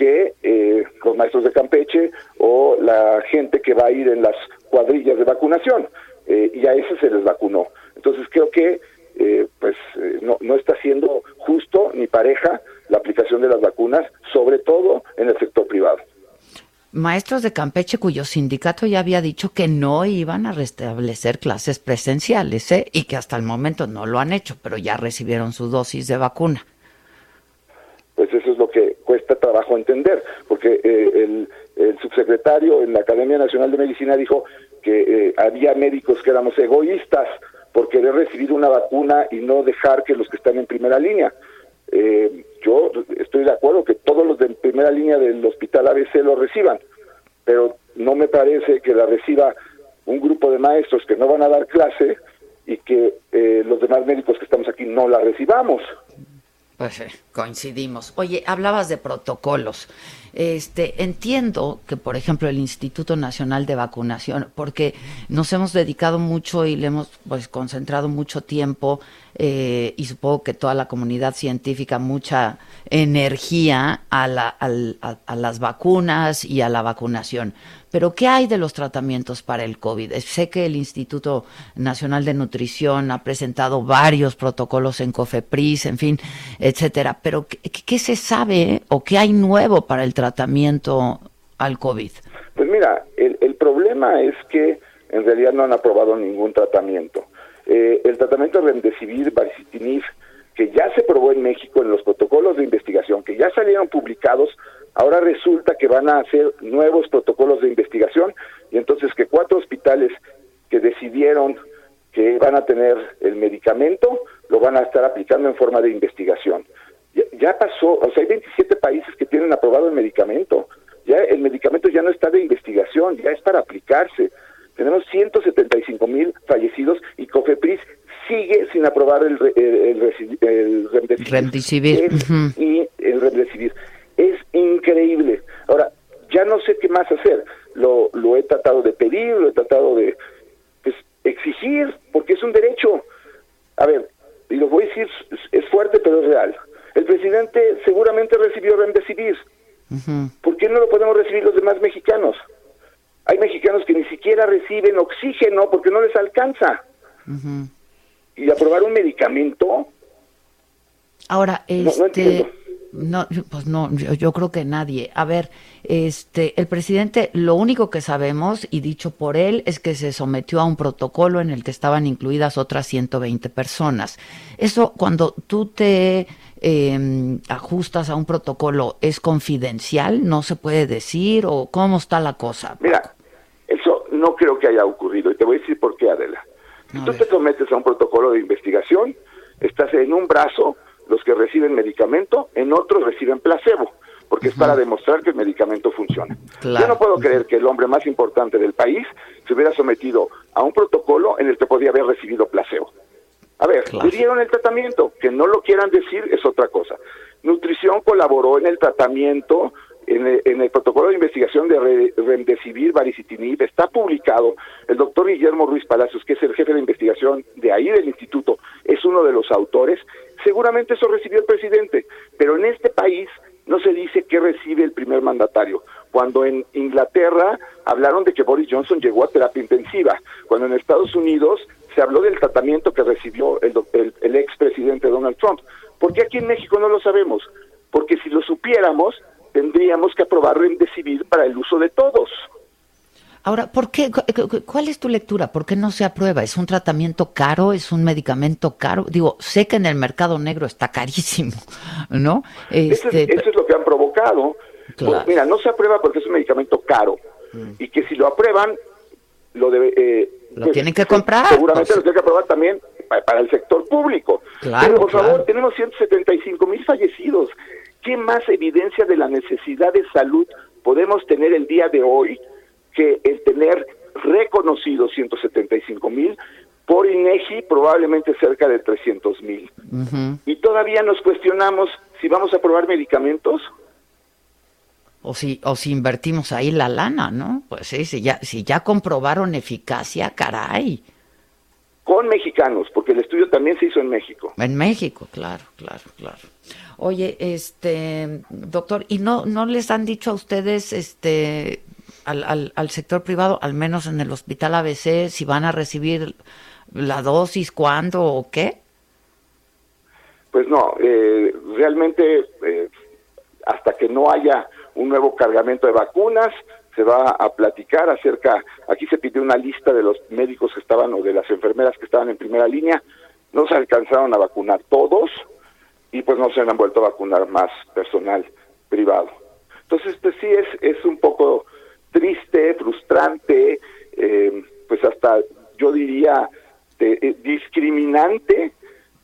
que eh, los maestros de Campeche o la gente que va a ir en las cuadrillas de vacunación. Eh, y a eso se les vacunó. Entonces creo que eh, pues eh, no, no está siendo justo ni pareja la aplicación de las vacunas, sobre todo en el sector privado. Maestros de Campeche cuyo sindicato ya había dicho que no iban a restablecer clases presenciales, ¿eh? Y que hasta el momento no lo han hecho, pero ya recibieron su dosis de vacuna. Pues eso es lo que cuesta trabajo entender, porque eh, el, subsecretario en la Academia Nacional de Medicina dijo que eh, había médicos que éramos egoístas por querer recibir una vacuna y no dejar que los que están en primera línea. Eh, yo estoy de acuerdo que todos los de primera línea del hospital ABC lo reciban, pero no me parece que la reciba un grupo de maestros que no van a dar clase y que eh, los demás médicos que estamos aquí no la recibamos. Pues sí, coincidimos. Oye, hablabas de protocolos. Este, entiendo que, por ejemplo, el Instituto Nacional de Vacunación, porque nos hemos dedicado mucho y le hemos pues, concentrado mucho tiempo eh, y supongo que toda la comunidad científica mucha energía a, la, a, las vacunas y a la vacunación. Pero, ¿qué hay de los tratamientos para el COVID? Sé que el Instituto Nacional de Nutrición ha presentado varios protocolos en COFEPRIS, en fin, etcétera. Pero, ¿qué, qué se sabe o qué hay nuevo para el tratamiento al COVID? Pues mira, el, el problema es que en realidad no han aprobado ningún tratamiento. Eh, el tratamiento Remdesivir, Baricitinib, que ya se probó en México en los protocolos de investigación, que ya salieron publicados, ahora resulta que van a hacer nuevos protocolos de investigación y entonces que cuatro hospitales que decidieron que van a tener el medicamento lo van a estar aplicando en forma de investigación ya, pasó, o sea, hay 27 países que tienen aprobado el medicamento. Ya el medicamento ya no está de investigación, ya es para aplicarse. Tenemos 175 mil fallecidos y COFEPRIS sigue sin aprobar el, el, el, remdesivir. Y el remdesivir. Es increíble. Ahora, ya no sé qué más hacer. Lo, lo he tratado de pedir, lo he tratado de pues, exigir, porque es un derecho. A ver, y lo voy a decir, es fuerte, pero es real. El presidente seguramente recibió Remdesivir. ¿Por qué no lo podemos recibir los demás mexicanos? Hay mexicanos que ni siquiera reciben oxígeno porque no les alcanza. Y aprobar un medicamento. Ahora, este. No, pues no, yo, creo que nadie. A ver, este, el presidente, lo único que sabemos, y dicho por él, es que se sometió a un protocolo en el que estaban incluidas otras 120 personas. Eso, cuando tú te eh, ajustas a un protocolo, ¿es confidencial? ¿No se puede decir? ¿O cómo está la cosa? Mira, eso no creo que haya ocurrido. Y te voy a decir por qué, Adela. Si tú te sometes a un protocolo de investigación, estás en un brazo los que reciben medicamento, en otros reciben placebo, porque es para demostrar que el medicamento funciona. Yo no puedo creer que el hombre más importante del país se hubiera sometido a un protocolo en el que podía haber recibido placebo. A ver, le dieron el tratamiento, que no lo quieran decir es otra cosa. Nutrición colaboró en el tratamiento, en el, protocolo de investigación de Remdesivir, Baricitinib, está publicado. El doctor Guillermo Ruiz Palacios, que es el jefe de investigación de ahí del instituto, es uno de los autores. Seguramente eso recibió el presidente, pero en este país no se dice qué recibe el primer mandatario. Cuando en Inglaterra hablaron de que Boris Johnson llegó a terapia intensiva, cuando en Estados Unidos se habló del tratamiento que recibió el, el, el expresidente Donald Trump. ¿Por qué aquí en México no lo sabemos? Porque si lo supiéramos, tendríamos que aprobar Remdesivir para el uso de todos. Ahora, ¿por qué? ¿Cuál es tu lectura? ¿Por qué no se aprueba? ¿Es un tratamiento caro? ¿Es un medicamento caro? Digo, sé que en el mercado negro está carísimo, ¿no? Este... Eso, es, lo que han provocado. Pues, mira, no se aprueba porque es un medicamento caro mm. y que si lo aprueban, lo debe, eh, lo pues, tienen que comprar. Seguramente pues. lo tienen que aprobar también para, el sector público. Claro, Pero por favor, tenemos 175 mil fallecidos. ¿Qué más evidencia de la necesidad de salud podemos tener el día de hoy que el tener reconocidos 175 mil por INEGI probablemente cerca de 300 mil? Y todavía nos cuestionamos si vamos a aprobar medicamentos o si, o si invertimos ahí la lana, ¿no? Pues sí, si ya, si ya comprobaron eficacia, caray. Con mexicanos, porque el estudio también se hizo en México. En México, claro, claro, claro. Oye, este, doctor, ¿y no, no les han dicho a ustedes, este, al, al, al sector privado, al menos en el hospital ABC, si van a recibir la dosis, cuándo o qué? Pues no, eh, realmente eh, hasta que no haya un nuevo cargamento de vacunas, se va a platicar acerca, aquí se pidió una lista de los médicos que estaban o de las enfermeras que estaban en primera línea, no se alcanzaron a vacunar todos y pues no se han vuelto a vacunar más personal privado. Entonces, pues sí es, es un poco triste, frustrante, eh, pues hasta yo diría eh, discriminante,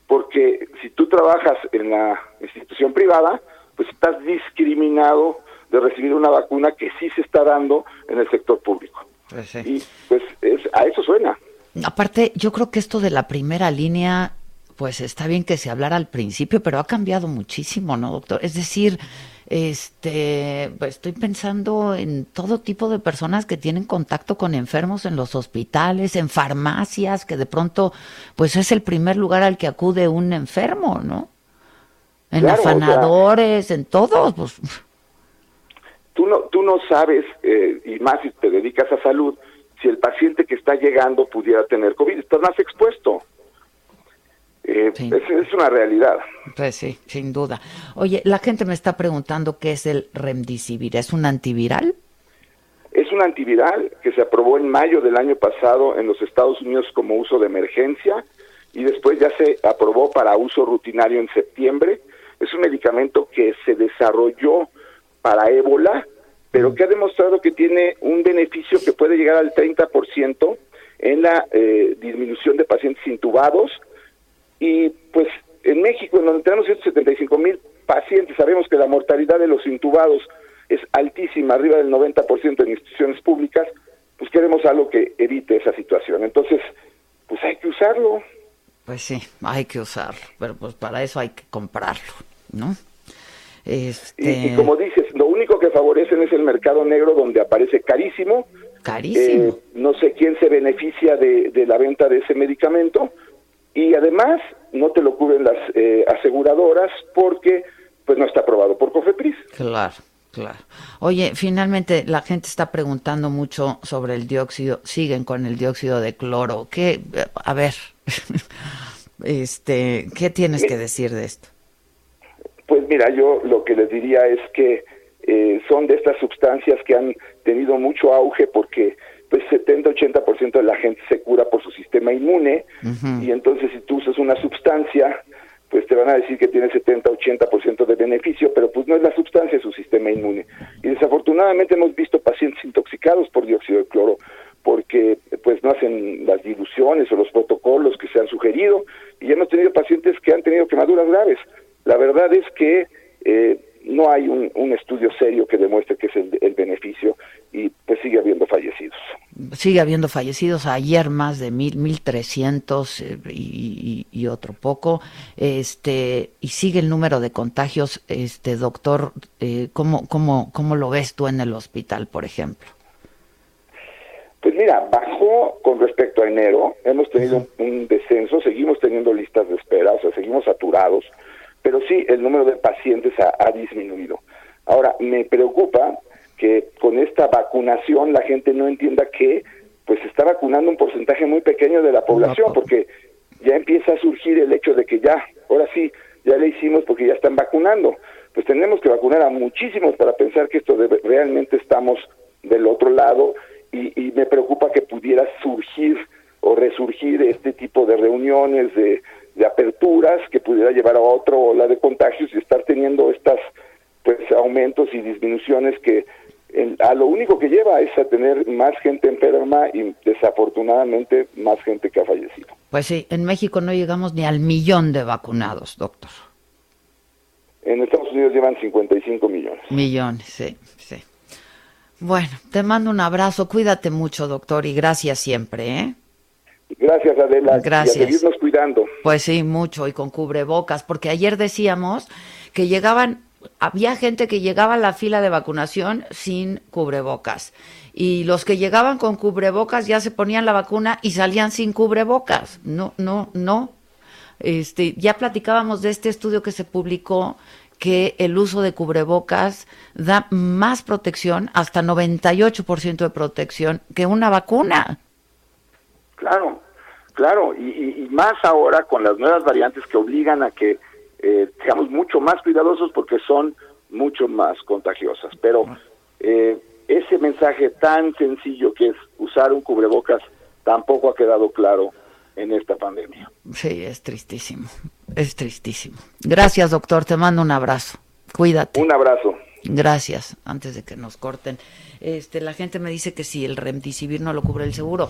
porque si tú trabajas en la institución privada, pues estás discriminado de recibir una vacuna que sí se está dando en el sector público. Pues y pues a eso suena. Aparte, yo creo que esto de la primera línea pues está bien que se hablara al principio, pero ha cambiado muchísimo, ¿no, doctor? Es decir, este, pues estoy pensando en todo tipo de personas que tienen contacto con enfermos en los hospitales, en farmacias, que de pronto, pues es el primer lugar al que acude un enfermo, ¿no? En afanadores, en todos. Pues. Tú no, tú no sabes, eh, y más si te dedicas a salud, si el paciente que está llegando pudiera tener COVID, estás más expuesto. Eh, es, una realidad. Pues sí, sin duda. Oye, la gente me está preguntando qué es el remdesivir. ¿Es un antiviral? Es un antiviral que se aprobó en mayo del año pasado en los Estados Unidos como uso de emergencia y después ya se aprobó para uso rutinario en septiembre. Es un medicamento que se desarrolló para ébola, pero que ha demostrado que tiene un beneficio que puede llegar al 30% en la eh, disminución de pacientes intubados y pues en México, en donde tenemos 175 mil pacientes, sabemos que la mortalidad de los intubados es altísima, arriba del 90% en instituciones públicas, pues queremos algo que evite esa situación. Entonces, pues hay que usarlo. Pues sí, hay que usarlo, pero pues para eso hay que comprarlo, ¿no? Este... Y, como dices, lo único que favorecen es el mercado negro donde aparece carísimo. Carísimo. Eh, no sé quién se beneficia de, de la venta de ese medicamento, y además no te lo cubren las eh, aseguradoras porque pues no está aprobado por COFEPRIS. Claro. Claro. Oye, finalmente la gente está preguntando mucho sobre el dióxido, siguen con el dióxido de cloro. ¿Qué, a ver, este, ¿qué tienes que decir de esto? Pues mira, yo lo que les diría es que eh, son de estas sustancias que han tenido mucho auge porque pues 70-80% de la gente se cura por su sistema inmune y entonces si tú usas una sustancia, pues te van a decir que tiene 70-80% de beneficio, pero pues no es la sustancia, es su sistema inmune. Y desafortunadamente hemos visto pacientes intoxicados por dióxido de cloro porque pues no hacen las diluciones o los protocolos que se han sugerido y hemos tenido pacientes que han tenido quemaduras graves. La verdad es que eh, no hay un, estudio serio que demuestre que es el, beneficio y pues sigue habiendo fallecidos. Sigue habiendo fallecidos, ayer más de mil, mil trescientos eh, y, otro poco, este y sigue el número de contagios, este doctor, eh, ¿cómo, cómo, ¿cómo lo ves tú en el hospital, por ejemplo? Pues mira, bajó con respecto a enero, hemos tenido un descenso, seguimos teniendo listas de espera, o sea, seguimos saturados, pero sí el número de pacientes ha, disminuido. Ahora, me preocupa que con esta vacunación la gente no entienda que pues está vacunando un porcentaje muy pequeño de la población, porque ya empieza a surgir el hecho de que ya, ahora sí, ya le hicimos porque ya están vacunando. Pues tenemos que vacunar a muchísimos para pensar que esto realmente estamos del otro lado y, y me preocupa que pudiera surgir o resurgir este tipo de reuniones de de aperturas que pudiera llevar a otra ola de contagios y estar teniendo estas pues aumentos y disminuciones que a lo único que lleva es a tener más gente enferma y desafortunadamente más gente que ha fallecido. Pues sí, en México no llegamos ni al millón de vacunados, doctor. En Estados Unidos llevan 55 millones. Millones, sí, sí. Bueno, te mando un abrazo, cuídate mucho, doctor, y gracias siempre, ¿eh? Gracias, Adela. Gracias. Y a seguirnos cuidando. Pues sí, mucho, y con cubrebocas, porque ayer decíamos que llegaban, había gente que llegaba a la fila de vacunación sin cubrebocas. Y los que llegaban con cubrebocas ya se ponían la vacuna y salían sin cubrebocas. No, no, no. Este, ya platicábamos de este estudio que se publicó que el uso de cubrebocas da más protección, hasta 98% de protección, que una vacuna. Claro, claro, y, más ahora con las nuevas variantes que obligan a que eh, seamos mucho más cuidadosos porque son mucho más contagiosas. Pero eh, ese mensaje tan sencillo que es usar un cubrebocas tampoco ha quedado claro en esta pandemia. Sí, es tristísimo, es tristísimo. Gracias, doctor, te mando un abrazo. Cuídate. Un abrazo. Gracias. Antes de que nos corten, este, la gente me dice que si el remdesivir no lo cubre el seguro,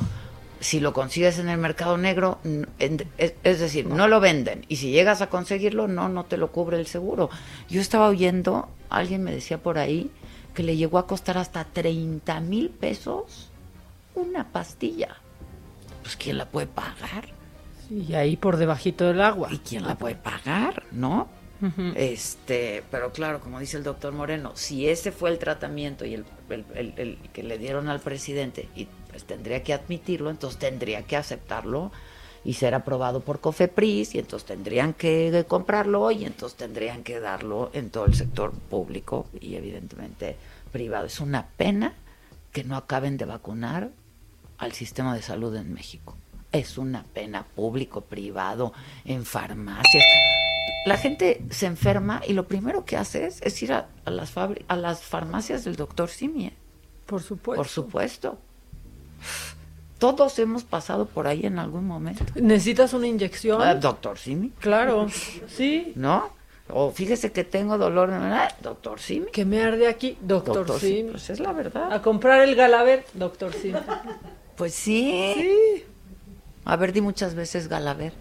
si lo consigues en el mercado negro, es decir, no lo venden. Y si llegas a conseguirlo, no, no te lo cubre el seguro. Yo estaba oyendo, alguien me decía por ahí, que le llegó a costar hasta 30 mil pesos una pastilla. Pues ¿quién la puede pagar? Y ahí por debajito del agua. ¿Y quién la puede pagar, no? Este, pero claro, como dice el doctor Moreno, si ese fue el tratamiento y el, el, que le dieron al presidente, y pues tendría que admitirlo, entonces tendría que aceptarlo y ser aprobado por Cofepris, y entonces tendrían que comprarlo y entonces tendrían que darlo en todo el sector público y evidentemente privado. Es una pena que no acaben de vacunar al sistema de salud en México. Es una pena público, privado, en farmacias la gente se enferma y lo primero que hace es, ir a, las a las farmacias del doctor Simi. Por supuesto. Por supuesto. Todos hemos pasado por ahí en algún momento. ¿Necesitas una inyección? Ah, doctor Simi. Claro, sí. ¿No? O fíjese que tengo dolor, doctor Simi. Que me arde aquí, doctor, Simi. Pues es la verdad. A comprar el Galaver, doctor Simi. Pues sí. Sí. A ver, di muchas veces Galaver.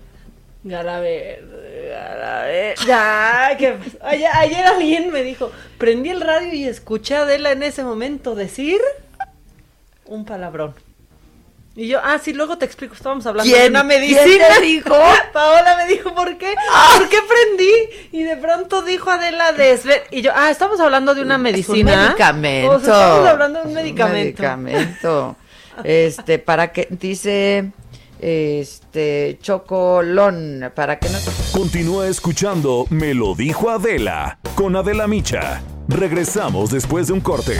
Galaver, Galaver. Ya, que ayer, ayer, alguien me dijo, prendí el radio y escuché a Adela en ese momento decir un palabrón. Y yo, ah, sí, luego te explico, estábamos hablando de una medicina. ¿Quién te dijo? Paola me dijo, ¿por qué? ¿Por qué prendí? Y de pronto dijo Adela de Y yo, ah, estamos hablando de una medicina. un medicamento. estamos hablando de un medicamento. Un medicamento. este, para que, dice este chocolón para que no Continúa escuchando Me lo dijo Adela con Adela Micha. Regresamos después de un corte.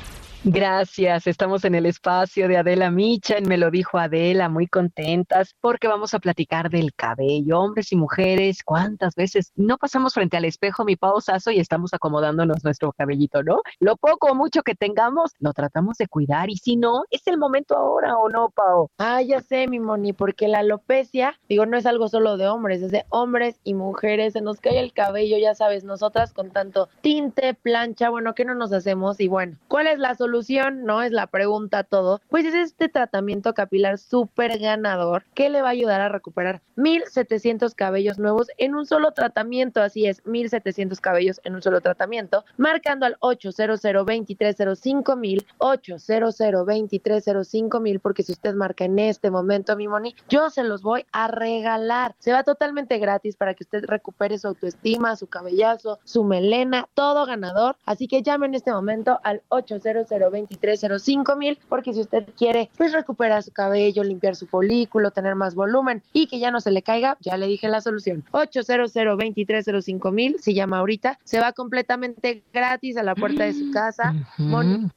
Gracias, estamos en el espacio de Adela Micha, me lo dijo Adela, muy contentas porque vamos a platicar del cabello, hombres y mujeres, cuántas veces no pasamos frente al espejo, mi pausazo, y estamos acomodándonos nuestro cabellito, ¿no? Lo poco o mucho que tengamos, lo tratamos de cuidar y si no, es el momento ahora o no, Pau. Ah, ya sé, mi Moni, porque la alopecia, digo, no es algo solo de hombres, es de hombres y mujeres, se nos cae el cabello, ya sabes, nosotras con tanto tinte, plancha, bueno, ¿qué no nos hacemos? Y bueno, ¿cuál es la solución? ¿No? Es la pregunta todo. Pues es este tratamiento capilar súper ganador que le va a ayudar a recuperar 1700 cabellos nuevos en un solo tratamiento. Así es, 1700 cabellos en un solo tratamiento. Marcando al 800 2305 mil, 800 2305 mil, porque si usted marca en este momento, mi Moni, yo se los voy a regalar. Se va totalmente gratis para que usted recupere su autoestima, su cabellazo, su melena, todo ganador. Así que llame en este momento al 800 2305 mil, porque si usted quiere pues recuperar su cabello, limpiar su folículo, tener más volumen y que ya no se le caiga, ya le dije la solución. 800 2305 mil, se llama ahorita, se va completamente gratis a la puerta de su casa,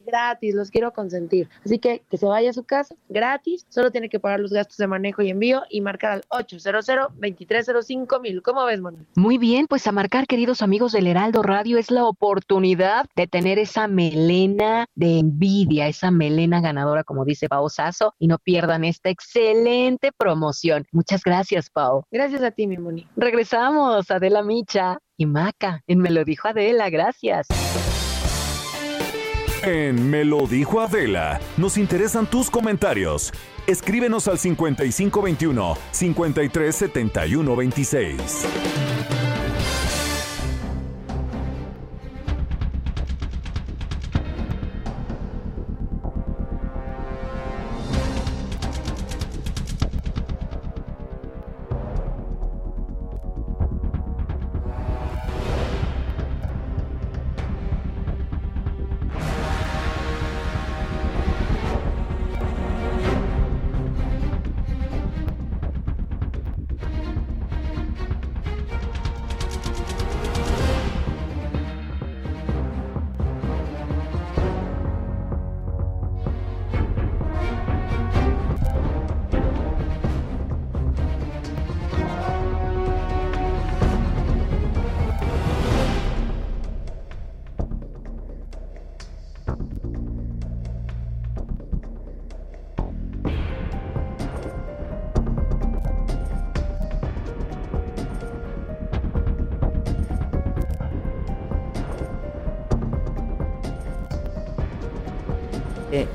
gratis, los quiero consentir. Así que que se vaya a su casa, gratis, solo tiene que pagar los gastos de manejo y envío y marcar al 800 2305 mil. ¿Cómo ves, Moni? Muy bien, pues a marcar, queridos amigos del Heraldo Radio, es la oportunidad de tener esa melena de envidia, esa melena ganadora, como dice Pau Sasso, y no pierdan esta excelente promoción. Muchas gracias, Pau. Gracias a ti, mi Moni. Regresamos, Adela Micha y Maca, en Me lo dijo Adela, gracias. En Me lo dijo Adela, nos interesan tus comentarios. Escríbenos al 5521 537126.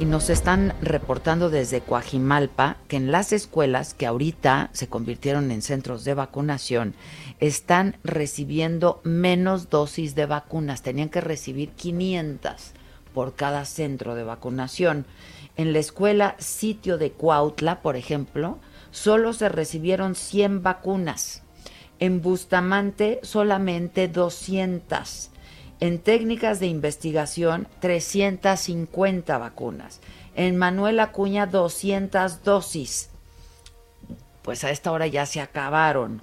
Nos están reportando desde Coajimalpa que en las escuelas que ahorita se convirtieron en centros de vacunación están recibiendo menos dosis de vacunas. Tenían que recibir 500 por cada centro de vacunación. En la escuela sitio de Cuautla, por ejemplo, solo se recibieron 100 vacunas. En Bustamante solamente 200 en técnicas de investigación, 350 vacunas. En Manuel Acuña, 200 dosis. Pues a esta hora ya se acabaron.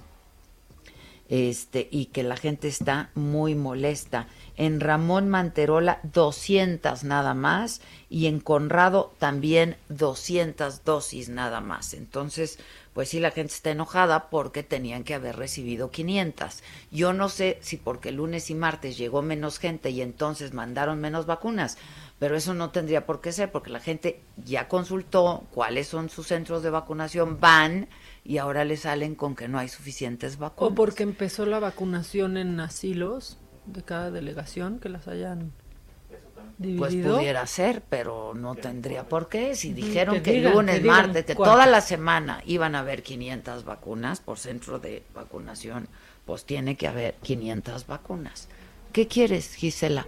Este, y que la gente está muy molesta. En Ramón Manterola, 200 nada más. Y en Conrado también 200 dosis nada más. Entonces, pues sí la gente está enojada porque tenían que haber recibido 500. Yo no sé si porque lunes y martes llegó menos gente y entonces mandaron menos vacunas, pero eso no tendría por qué ser porque la gente ya consultó cuáles son sus centros de vacunación, van y ahora le salen con que no hay suficientes vacunas. O porque empezó la vacunación en asilos de cada delegación que las hayan pues pudiera ser, pero no tendría por qué. Si dijeron que, lunes, martes, que toda la semana iban a haber 500 vacunas por centro de vacunación, pues tiene que haber 500 vacunas. ¿Qué quieres, Gisela?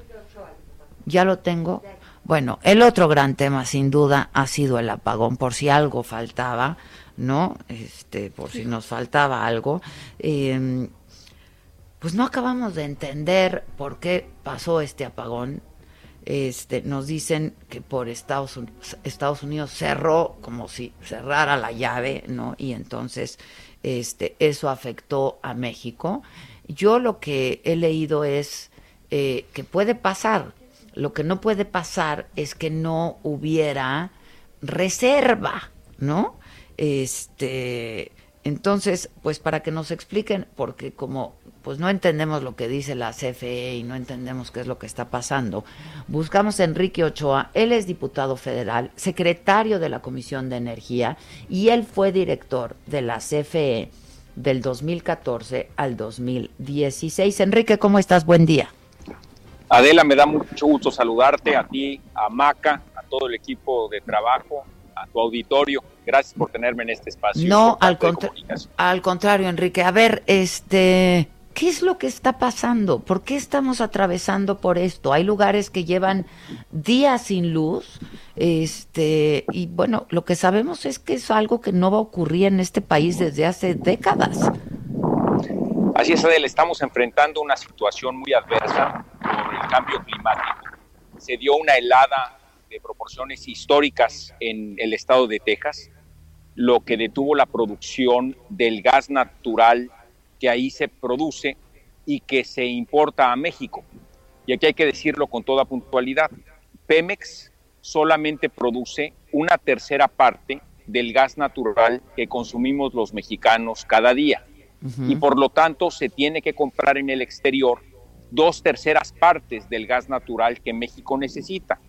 ¿Ya lo tengo? Bueno, el otro gran tema, sin duda, ha sido el apagón, por si algo faltaba, ¿no? Este, por si nos faltaba algo. Em, pues no acabamos de entender por qué pasó este apagón este, nos dicen que por Estados, Estados Unidos cerró como si cerrara la llave, ¿no? Y entonces este, eso afectó a México. Yo lo que he leído es eh, que puede pasar. Lo que no puede pasar es que no hubiera reserva, ¿no? Este, entonces, pues para que nos expliquen, porque como pues no entendemos lo que dice la CFE y no entendemos qué es lo que está pasando. Buscamos a Enrique Ochoa, él es diputado federal, secretario de la Comisión de Energía y él fue director de la CFE del 2014 al 2016. Enrique, ¿cómo estás? Buen día. Adela, me da mucho gusto saludarte, a ti, a Maca, a todo el equipo de trabajo, a tu auditorio. Gracias por tenerme en este espacio. No, al, al contrario, Enrique. A ver, este, ¿Qué es lo que está pasando? ¿Por qué estamos atravesando por esto? Hay lugares que llevan días sin luz, este, y bueno, lo que sabemos es que es algo que no va a ocurrir en este país desde hace décadas. Así es, Adel, estamos enfrentando una situación muy adversa por el cambio climático. Se dio una helada de proporciones históricas en el estado de Texas, lo que detuvo la producción del gas natural que ahí se produce y que se importa a México. Y aquí hay que decirlo con toda puntualidad. Pemex solamente produce una tercera parte del gas natural que consumimos los mexicanos cada día. Y por lo tanto se tiene que comprar en el exterior dos terceras partes del gas natural que México necesita.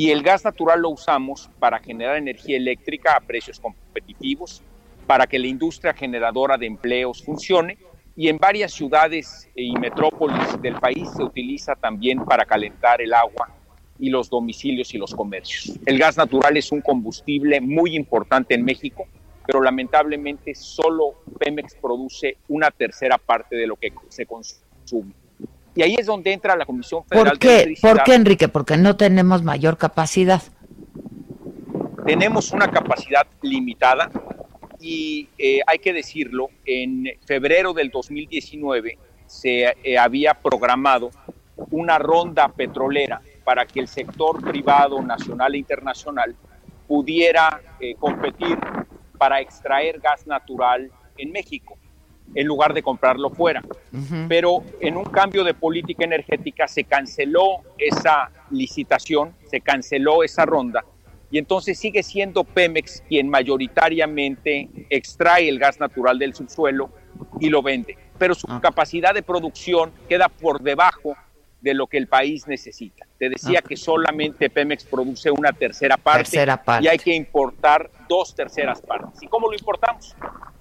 Y el gas natural lo usamos para generar energía eléctrica a precios competitivos, para que la industria generadora de empleos funcione y en varias ciudades y metrópolis del país se utiliza también para calentar el agua y los domicilios y los comercios. El gas natural es un combustible muy importante en México, pero lamentablemente solo Pemex produce una tercera parte de lo que se consume. Y ahí es donde entra la Comisión Federal ¿Por qué? ¿Por qué, Enrique? Porque no tenemos mayor capacidad. Tenemos una capacidad limitada y eh, hay que decirlo, en febrero del 2019 se eh, había programado una ronda petrolera para que el sector privado nacional e internacional pudiera eh, competir para extraer gas natural en México en lugar de comprarlo fuera. Pero en un cambio de política energética se canceló esa licitación, se canceló esa ronda y entonces sigue siendo Pemex quien mayoritariamente extrae el gas natural del subsuelo y lo vende. Pero su ah. capacidad de producción queda por debajo de lo que el país necesita. Te decía que solamente Pemex produce una tercera parte, y hay que importar dos terceras partes. ¿Y cómo lo importamos?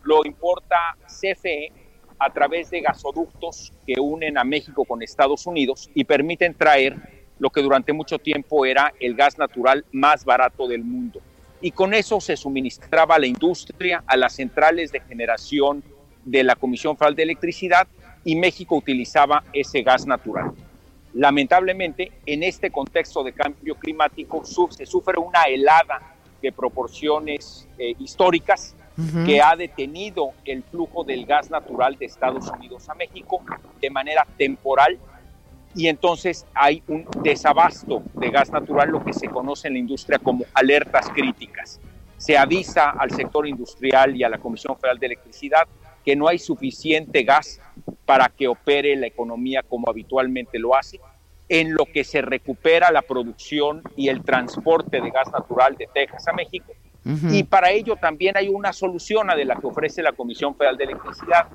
Lo importa CFE a través de gasoductos que unen a México con Estados Unidos y permiten traer lo que durante mucho tiempo era el gas natural más barato del mundo. Y con eso se suministraba a la industria, a las centrales de generación de la Comisión Federal de Electricidad y México utilizaba ese gas natural. Lamentablemente, en este contexto de cambio climático se sufre una helada de proporciones eh, históricas que ha detenido el flujo del gas natural de Estados Unidos a México de manera temporal y entonces hay un desabasto de gas natural, lo que se conoce en la industria como alertas críticas. Se avisa al sector industrial y a la Comisión Federal de Electricidad que no hay suficiente gas para que opere la economía como habitualmente lo hace, en lo que se recupera la producción y el transporte de gas natural de Texas a México. Y para ello también hay una solución a de la que ofrece la Comisión Federal de Electricidad.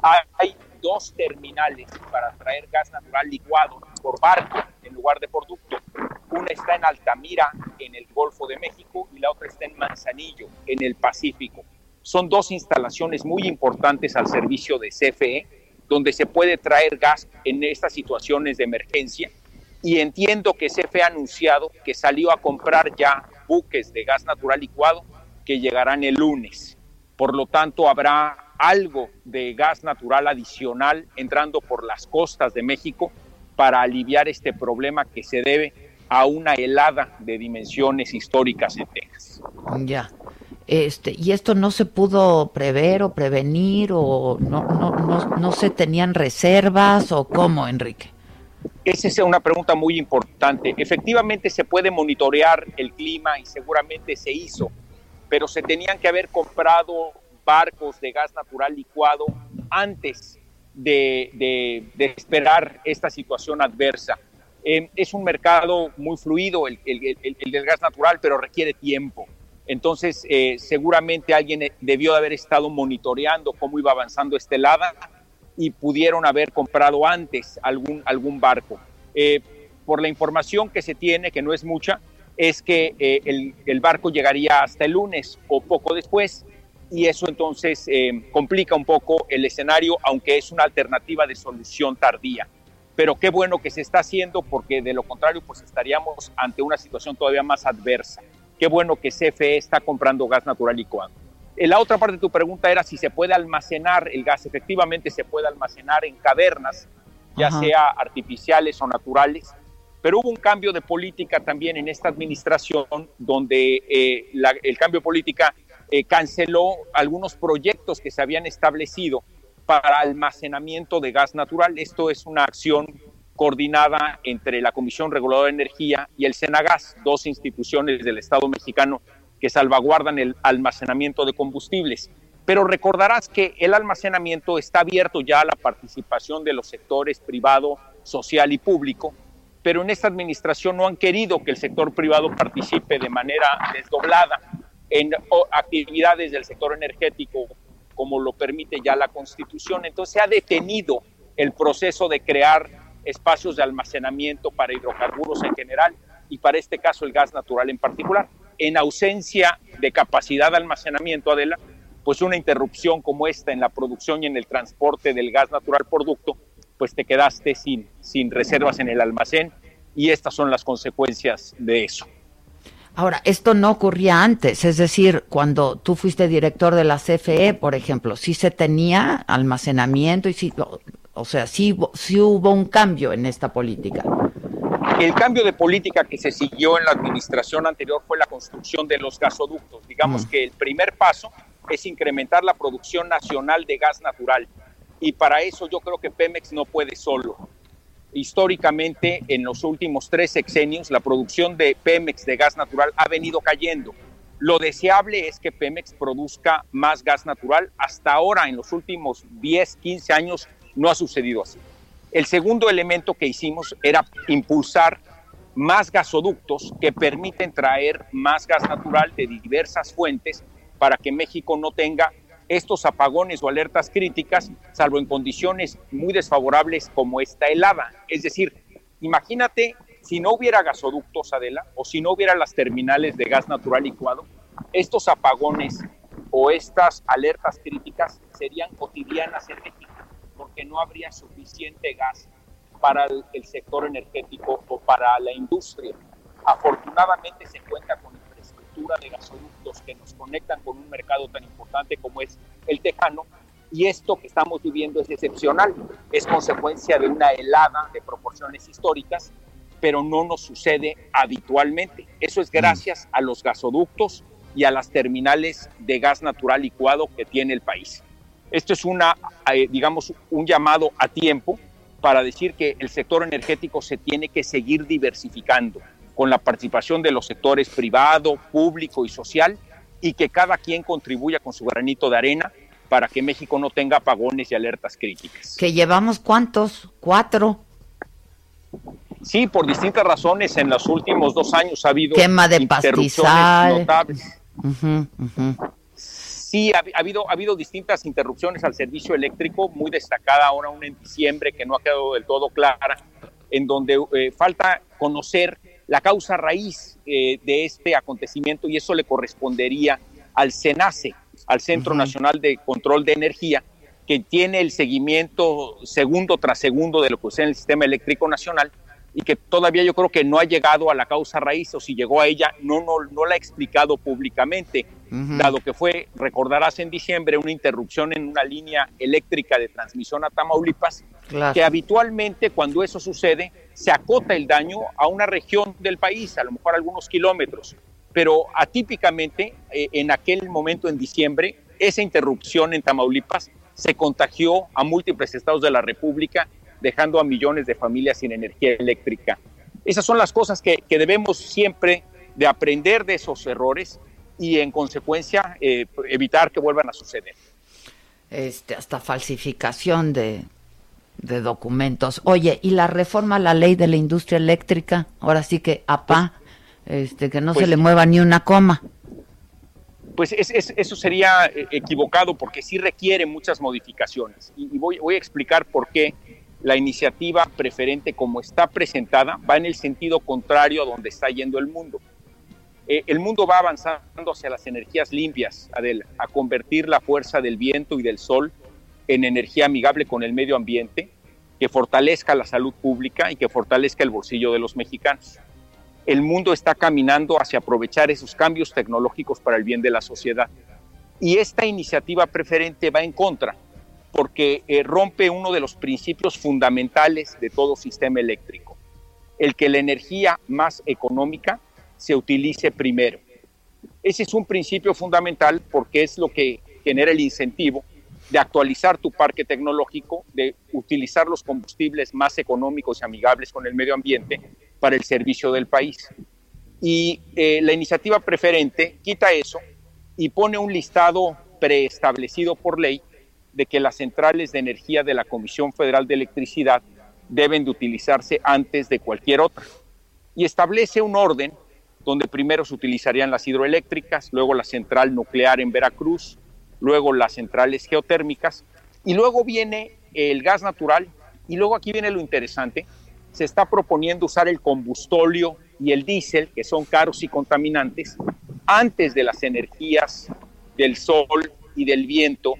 Hay dos terminales para traer gas natural licuado por barco en lugar de por ducto. Una está en Altamira, en el Golfo de México, y la otra está en Manzanillo, en el Pacífico. Son dos instalaciones muy importantes al servicio de CFE, donde se puede traer gas en estas situaciones de emergencia. Y entiendo que CFE ha anunciado que salió a comprar ya buques de gas natural licuado que llegarán el lunes. Por lo tanto, habrá algo de gas natural adicional entrando por las costas de México para aliviar este problema que se debe a una helada de dimensiones históricas en Texas. Ya. Este, y esto no se pudo prever o prevenir o no, se tenían reservas o cómo, Enrique. Esa es una pregunta muy importante. Efectivamente se puede monitorear el clima y seguramente se hizo, pero se tenían que haber comprado barcos de gas natural licuado antes de, esperar esta situación adversa. Eh, es un mercado muy fluido el, del gas natural, pero requiere tiempo. Entonces, eh, seguramente alguien debió de haber estado monitoreando cómo iba avanzando esta helada y pudieron haber comprado antes algún, algún barco. Eh, por la información que se tiene, que no es mucha, es que eh, el, barco llegaría hasta el lunes o poco después y eso entonces eh, complica un poco el escenario, aunque es una alternativa de solución tardía. Pero qué bueno que se está haciendo porque de lo contrario pues estaríamos ante una situación todavía más adversa. Qué bueno que CFE está comprando gas natural licuado. Eh, la otra parte de tu pregunta era si se puede almacenar el gas. Efectivamente se puede almacenar en cavernas, ya sea artificiales o naturales, pero hubo un cambio de política también en esta administración donde eh, el cambio de política eh, canceló algunos proyectos que se habían establecido para almacenamiento de gas natural. Esto es una acción coordinada entre la Comisión Reguladora de Energía y el Senagas, dos instituciones del Estado mexicano que salvaguardan el almacenamiento de combustibles. Pero recordarás que el almacenamiento está abierto ya a la participación de los sectores privado, social y público, pero en esta administración no han querido que el sector privado participe de manera desdoblada en actividades del sector energético, como lo permite ya la Constitución. Entonces se ha detenido el proceso de crear espacios de almacenamiento para hidrocarburos en general y para este caso el gas natural en particular en ausencia de capacidad de almacenamiento, Adela, pues una interrupción como esta en la producción y en el transporte del gas natural producto, pues te quedaste sin, sin reservas en el almacén y estas son las consecuencias de eso. Ahora, esto no ocurría antes, es decir, cuando tú fuiste director de la CFE, por ejemplo, sí se tenía almacenamiento y sí, o sea, sí, sí hubo un cambio en esta política. El cambio de política que se siguió en la administración anterior fue la construcción de los gasoductos. Digamos mm. que el primer paso es incrementar la producción nacional de gas natural. Y para eso yo creo que Pemex no puede solo. Históricamente, en los últimos tres sexenios, la producción de Pemex de gas natural ha venido cayendo. Lo deseable es que Pemex produzca más gas natural. Hasta ahora, en los últimos 10, 15 años, no ha sucedido así. El segundo elemento que hicimos era impulsar más gasoductos que permiten traer más gas natural de diversas fuentes para que México no tenga estos apagones o alertas críticas, salvo en condiciones muy desfavorables como esta helada. Es decir, imagínate si no hubiera gasoductos, Adela, o si no hubiera las terminales de gas natural licuado, estos apagones o estas alertas críticas serían cotidianas en México porque no habría suficiente gas para el, el sector energético o para la industria. Afortunadamente se cuenta con infraestructura de gasoductos que nos conectan con un mercado tan importante como es el tejano y esto que estamos viviendo es excepcional, es consecuencia de una helada de proporciones históricas, pero no nos sucede habitualmente. Eso es gracias a los gasoductos y a las terminales de gas natural licuado que tiene el país. Esto es una, eh, digamos, un llamado a tiempo para decir que el sector energético se tiene que seguir diversificando con la participación de los sectores privado, público y social y que cada quien contribuya con su granito de arena para que México no tenga apagones y alertas críticas. ¿Que llevamos cuántos? ¿Cuatro? Sí, por distintas razones en los últimos dos años ha habido quema de interrupciones pastizal. notables. Ujú, ujú. Sí, ha, ha habido, ha habido distintas interrupciones al servicio eléctrico, muy destacada ahora una en diciembre que no ha quedado del todo clara, en donde eh, falta conocer la causa raíz eh, de este acontecimiento y eso le correspondería al CENACE, al Centro Nacional de Control de Energía, que tiene el seguimiento segundo tras segundo de lo que en el sistema eléctrico nacional y que todavía yo creo que no ha llegado a la causa raíz o si llegó a ella no, no, no la ha explicado públicamente, dado que fue, recordarás en diciembre, una interrupción en una línea eléctrica de transmisión a Tamaulipas, Claro. que habitualmente cuando eso sucede se acota el daño a una región del país, a lo mejor algunos kilómetros, pero atípicamente eh, en aquel momento en diciembre, esa interrupción en Tamaulipas se contagió a múltiples estados de la República, dejando a millones de familias sin energía eléctrica. Esas son las cosas que, que debemos siempre de aprender de esos errores y en consecuencia eh, evitar que vuelvan a suceder. Este, hasta falsificación de, de documentos. Oye, ¿y la reforma a la ley de la industria eléctrica? Ahora sí que, apá, este, que no pues se le sí. mueva ni una coma. Pues es- es- eso sería eh, equivocado porque sí requiere muchas modificaciones. Y, y voy, voy a explicar por qué la iniciativa preferente como está presentada va en el sentido contrario a donde está yendo el mundo. Eh, el mundo va avanzando hacia las energías limpias, a convertir la fuerza del viento y del sol en energía amigable con el medio ambiente, que fortalezca la salud pública y que fortalezca el bolsillo de los mexicanos el mundo está caminando hacia aprovechar esos cambios tecnológicos para el bien de la sociedad. Y esta iniciativa preferente va en contra, porque eh, rompe uno de los principios fundamentales de todo sistema eléctrico, el que la energía más económica se utilice primero. Ese es un principio fundamental porque es lo que genera el incentivo de actualizar tu parque tecnológico, de utilizar los combustibles más económicos y amigables con el medio ambiente para el servicio del país. Y eh, la iniciativa preferente quita eso y pone un listado preestablecido por ley de que las centrales de energía de la Comisión Federal de Electricidad deben de utilizarse antes de cualquier otra. Y establece un orden donde primero se utilizarían las hidroeléctricas, luego la central nuclear en Veracruz, luego las centrales geotérmicas, y luego viene el gas natural, y luego aquí viene lo interesante, se está proponiendo usar el combustóleo y el diésel, que son caros y contaminantes, antes de las energías del sol y del viento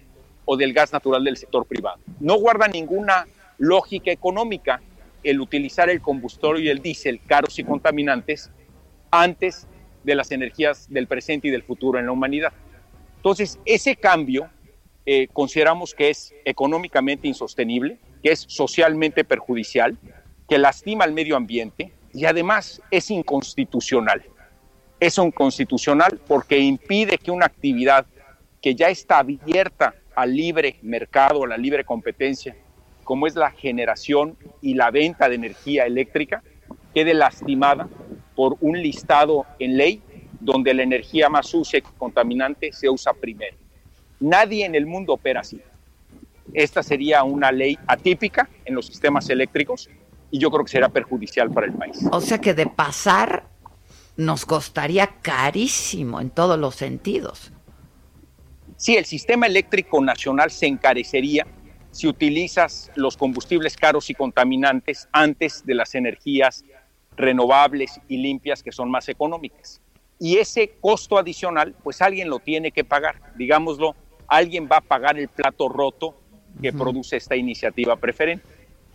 o del gas natural del sector privado. No guarda ninguna lógica económica el utilizar el combustóleo y el diésel caros y contaminantes antes de las energías del presente y del futuro en la humanidad. Entonces, ese cambio eh, consideramos que es económicamente insostenible, que es socialmente perjudicial, que lastima al medio ambiente y además es inconstitucional. Es inconstitucional porque impide que una actividad que ya está abierta al libre mercado, a la libre competencia, como es la generación y la venta de energía eléctrica, quede lastimada por un listado en ley donde la energía más sucia y contaminante se usa primero. Nadie en el mundo opera así. Esta sería una ley atípica en los sistemas eléctricos y yo creo que será perjudicial para el país. O sea que de pasar nos costaría carísimo en todos los sentidos. Sí, el sistema eléctrico nacional se encarecería si utilizas los combustibles caros y contaminantes antes de las energías renovables y limpias que son más económicas. Y ese costo adicional, pues alguien lo tiene que pagar. Digámoslo, alguien va a pagar el plato roto que produce esta iniciativa preferente.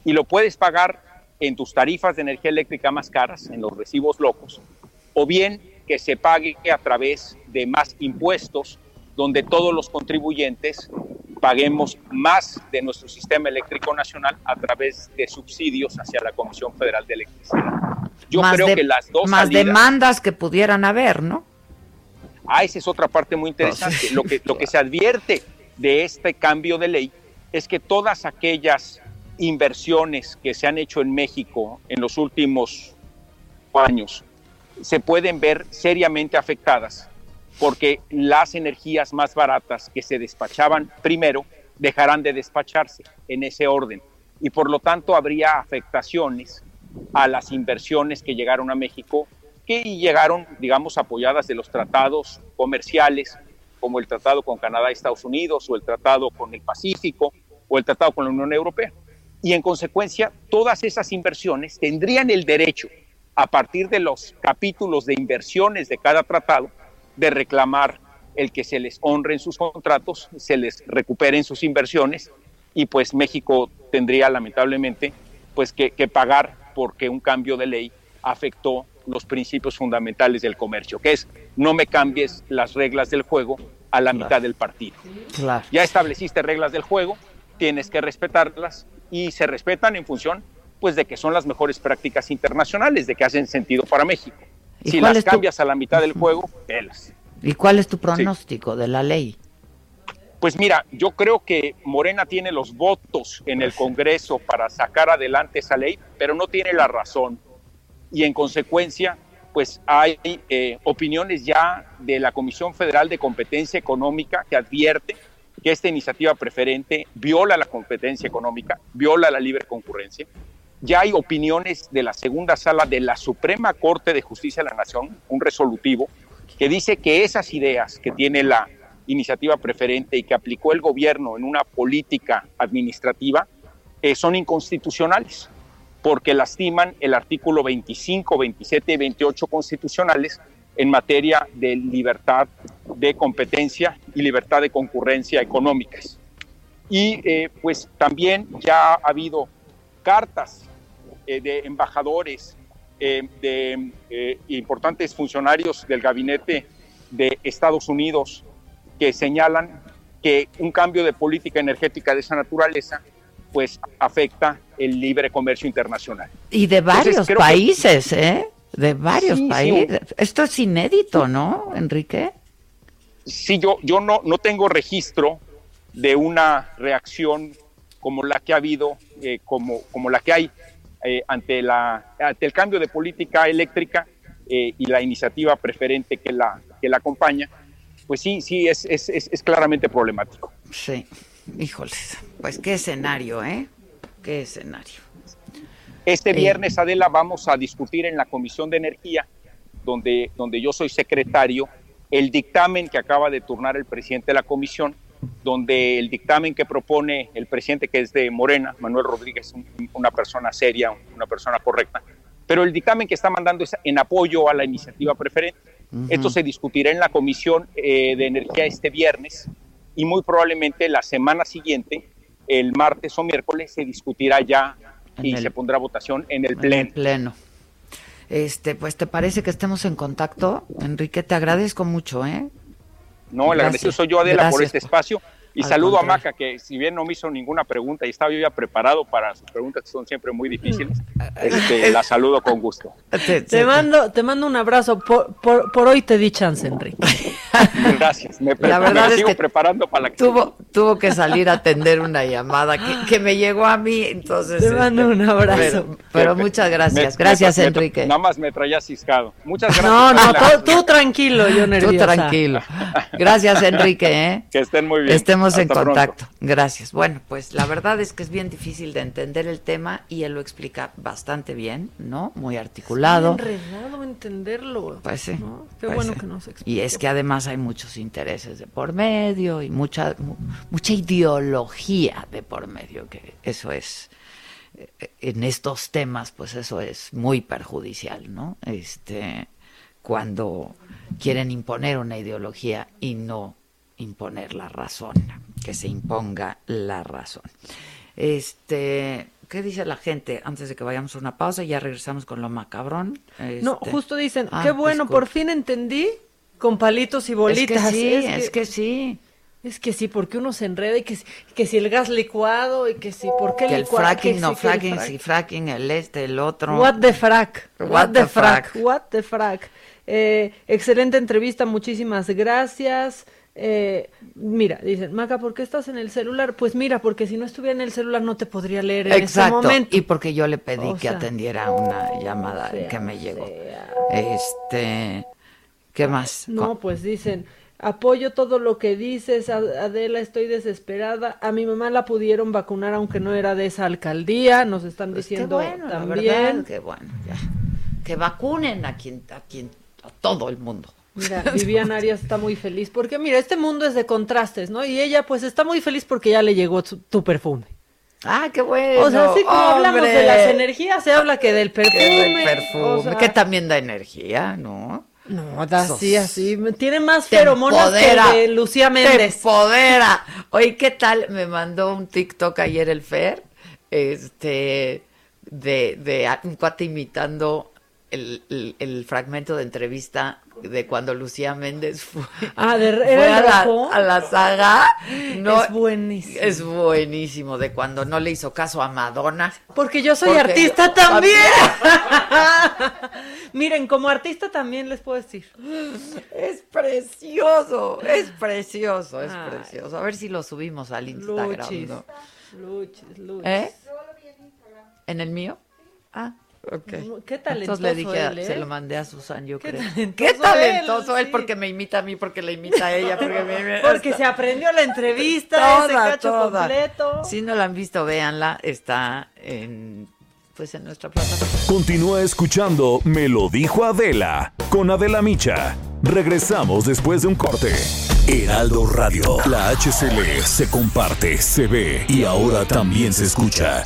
Y lo puedes pagar en tus tarifas de energía eléctrica más caras, en los recibos locos, o bien que se pague a través de más impuestos, donde todos los contribuyentes paguemos más de nuestro sistema eléctrico nacional a través de subsidios hacia la Comisión Federal de Electricidad. Yo más creo de- que las dos Más salidas- demandas que pudieran haber, ¿no? Ah, esa es otra parte muy interesante. Lo que, lo que se advierte de este cambio de ley es que todas aquellas inversiones que se han hecho en México en los últimos años se pueden ver seriamente afectadas porque las energías más baratas que se despachaban primero dejarán de despacharse en ese orden y por lo tanto habría afectaciones a las inversiones que llegaron a México que llegaron, digamos, apoyadas de los tratados comerciales, como el tratado con Canadá y Estados Unidos, o el tratado con el Pacífico, o el tratado con la Unión Europea. Y en consecuencia, todas esas inversiones tendrían el derecho, a partir de los capítulos de inversiones de cada tratado, de reclamar el que se les honren sus contratos, se les recuperen sus inversiones, y pues México tendría lamentablemente pues que, que pagar porque un cambio de ley afectó los principios fundamentales del comercio, que es no me cambies las reglas del juego a la mitad del partido. Claro. Ya estableciste reglas del juego, tienes que respetarlas y se respetan en función pues de que son las mejores prácticas internacionales, de que hacen sentido para México. ¿Y Si las tu- cambias a la mitad del juego, pelas. ¿Y cuál es tu pronóstico de la ley? Pues mira, yo creo que Morena tiene los votos en el Congreso para sacar adelante esa ley, pero no tiene la razón. Y en consecuencia, pues hay eh, opiniones ya de la Comisión Federal de Competencia Económica que advierte que esta iniciativa preferente viola la competencia económica, viola la libre concurrencia. Ya hay opiniones de la segunda sala de la Suprema Corte de Justicia de la Nación, un resolutivo, que dice que esas ideas que tiene la iniciativa preferente y que aplicó el gobierno en una política administrativa eh, son inconstitucionales porque lastiman el artículo 25, 27 y 28 constitucionales en materia de libertad de competencia y libertad de concurrencia económicas. Y eh, pues también ya ha habido cartas eh, de embajadores, eh, de eh, importantes funcionarios del gabinete de Estados Unidos que señalan que un cambio de política energética de esa naturaleza pues afecta el libre comercio internacional. Y de Entonces, varios que- países, ¿eh? De varios Sí, sí, países. Esto es inédito, ¿no, Enrique? Sí, yo, yo no, no tengo registro de una reacción como la que ha habido, eh, como, como la que hay eh, ante, la, ante el cambio de política eléctrica eh, y la iniciativa preferente que la, que la acompaña, pues sí, sí, es, es, es, es claramente problemático. Sí, híjoles. Pues qué escenario, ¿eh? Qué escenario. Este viernes, Adela, vamos a discutir en la Comisión de Energía, donde, donde yo soy secretario, el dictamen que acaba de turnar el presidente de la comisión, donde el dictamen que propone el presidente, que es de Morena, Manuel Rodríguez, un- una persona seria, una persona correcta, pero el dictamen que está mandando es en apoyo a la iniciativa preferente. Esto se discutirá en la Comisión eh, de Energía este viernes y muy probablemente la semana siguiente, el martes o miércoles, se discutirá ya y el- se pondrá votación en el En pleno. el pleno. Este, pues te parece que estemos en contacto, Enrique, te agradezco mucho, ¿eh? No, el Gracias. agradecido soy yo, Adela, por este espacio. Y Al saludo a contrario. Maca, que si bien no me hizo ninguna pregunta y estaba yo ya preparado para sus preguntas, que son siempre muy difíciles, este, la saludo con gusto. Te mando, te mando un abrazo. Por, por, por hoy te di chance, Enrique. Gracias. Me, La verdad me es sigo que preparando para la que Tuvo, tuvo que salir a atender una llamada que, que me llegó a mí, entonces. Te mando un abrazo. Pero, pero Me- muchas gracias. me- gracias, me- Enrique. Nada más me traía ciscado. Muchas gracias. No, no, tú, tú tranquilo, yo Tú nerviosa. tranquilo. Gracias, Enrique, ¿eh? Que estén muy bien. Estemos en Hasta contacto. Gracias. Bueno, pues la verdad es que es bien difícil de entender el tema y él lo explica bastante bien, ¿no? Muy articulado. enredado entenderlo. Pues sí. ¿no? Qué pues bueno sí. que nos explicó. Y es que además hay muchos intereses de por medio y mucha mu- mucha ideología de por medio, que eso es eh, en estos temas, pues eso es muy perjudicial, ¿no? Este cuando quieren imponer una ideología y no imponer la razón, que se imponga la razón. Este, ¿Qué dice la gente antes de que vayamos a una pausa? y Ya regresamos con lo macabrón. No, Este, justo dicen, ah, qué bueno, disculpa. por fin entendí con palitos y bolitas. Es que sí, es que sí. Es que sí, porque uno se enreda y que, si- que si el gas licuado y que si, ¿por qué Que el licuado? fracking, Que no sí, el fracking, frac- sí fracking, el este, el otro. What the frack. What What, the the frack. frack. What the frack. Eh, excelente entrevista, muchísimas gracias. Eh, mira, dicen, Maca, ¿por qué estás en el celular? Pues mira, porque si no estuviera en el celular no te podría leer en ese Exacto. momento. Y porque yo le pedí O que sea, atendiera una llamada sea, que me llegó. Este, ¿qué más? No, pues dicen, apoyo todo lo que dices, Adela, estoy desesperada. A mi mamá la pudieron vacunar aunque no era de esa alcaldía, nos están Pues qué diciendo bueno, la también. verdad, qué bueno, ya. Que vacunen a quien, a quien, a todo el mundo. Mira, Vivian Arias está muy feliz porque mira, este mundo es de contrastes, ¿no? Y ella pues está muy feliz porque ya le llegó tu, tu perfume. Ah, qué bueno. o sea, así como hablamos de las energías, se habla que del perfume. Que del perfume, o sea, que también da energía, ¿no? No, da así, así. Tiene más Te feromonas que de Lucía Te Méndez. empodera. Oye, ¿qué tal? Me mandó un TikTok ayer el Fer, este, de, de un cuate imitando el, el- el fragmento de entrevista de cuando Lucía Méndez fue, Ah, de, fue ¿era a, la, rojo? a la saga. No, Es buenísimo. Es buenísimo, de cuando no le hizo caso a Madonna. Porque yo soy Porque artista yo también. Miren, como artista también les puedo decir. Es precioso, es precioso, es Ay. precioso. A ver si lo subimos al Instagram, Luchis. ¿no? Luchis, luchis. ¿Eh? ¿En el mío? Ah, Qué talentoso Entonces le dije, él, ¿eh? se lo mandé a Susan, yo Qué creo. talentoso Qué talentoso él, él, sí. porque me imita a mí, porque le imita a ella, porque me Porque se aprendió la entrevista, ese toda, cacho toda. completo. Si no la han visto, véanla, está en pues en nuestra plataforma. Continúa escuchando Me lo dijo Adela con Adela Micha. Regresamos después de un corte. Heraldo Radio, la HCL se comparte, se ve y ahora también se escucha.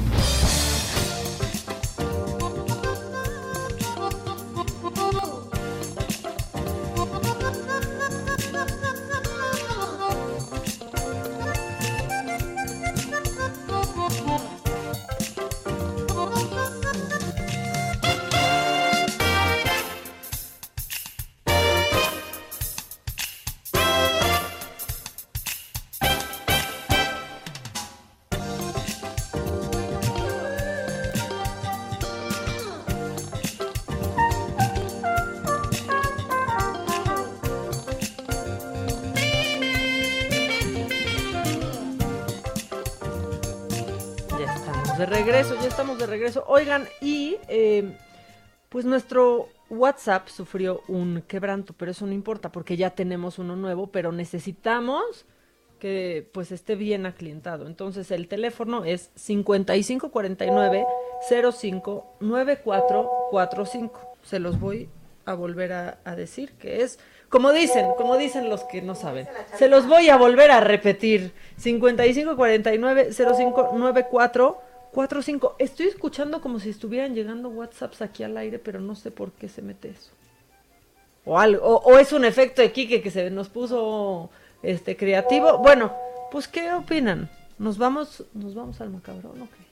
Regreso, ya estamos de regreso. Oigan, y eh, pues nuestro WhatsApp sufrió un quebranto, pero eso no importa porque ya tenemos uno nuevo, pero necesitamos que pues esté bien aclientado. Entonces el teléfono es 5549 059445. Se los voy a volver a, a decir que es como dicen, como dicen los que no saben. Se los voy a volver a repetir. 5549 059445. Estoy escuchando como si estuvieran llegando WhatsApps aquí al aire, pero no sé por qué se mete eso. O algo, o, es un efecto de Quique que se nos puso este creativo. Bueno, pues ¿qué opinan? ¿Nos vamos, nos vamos al macabrón o qué?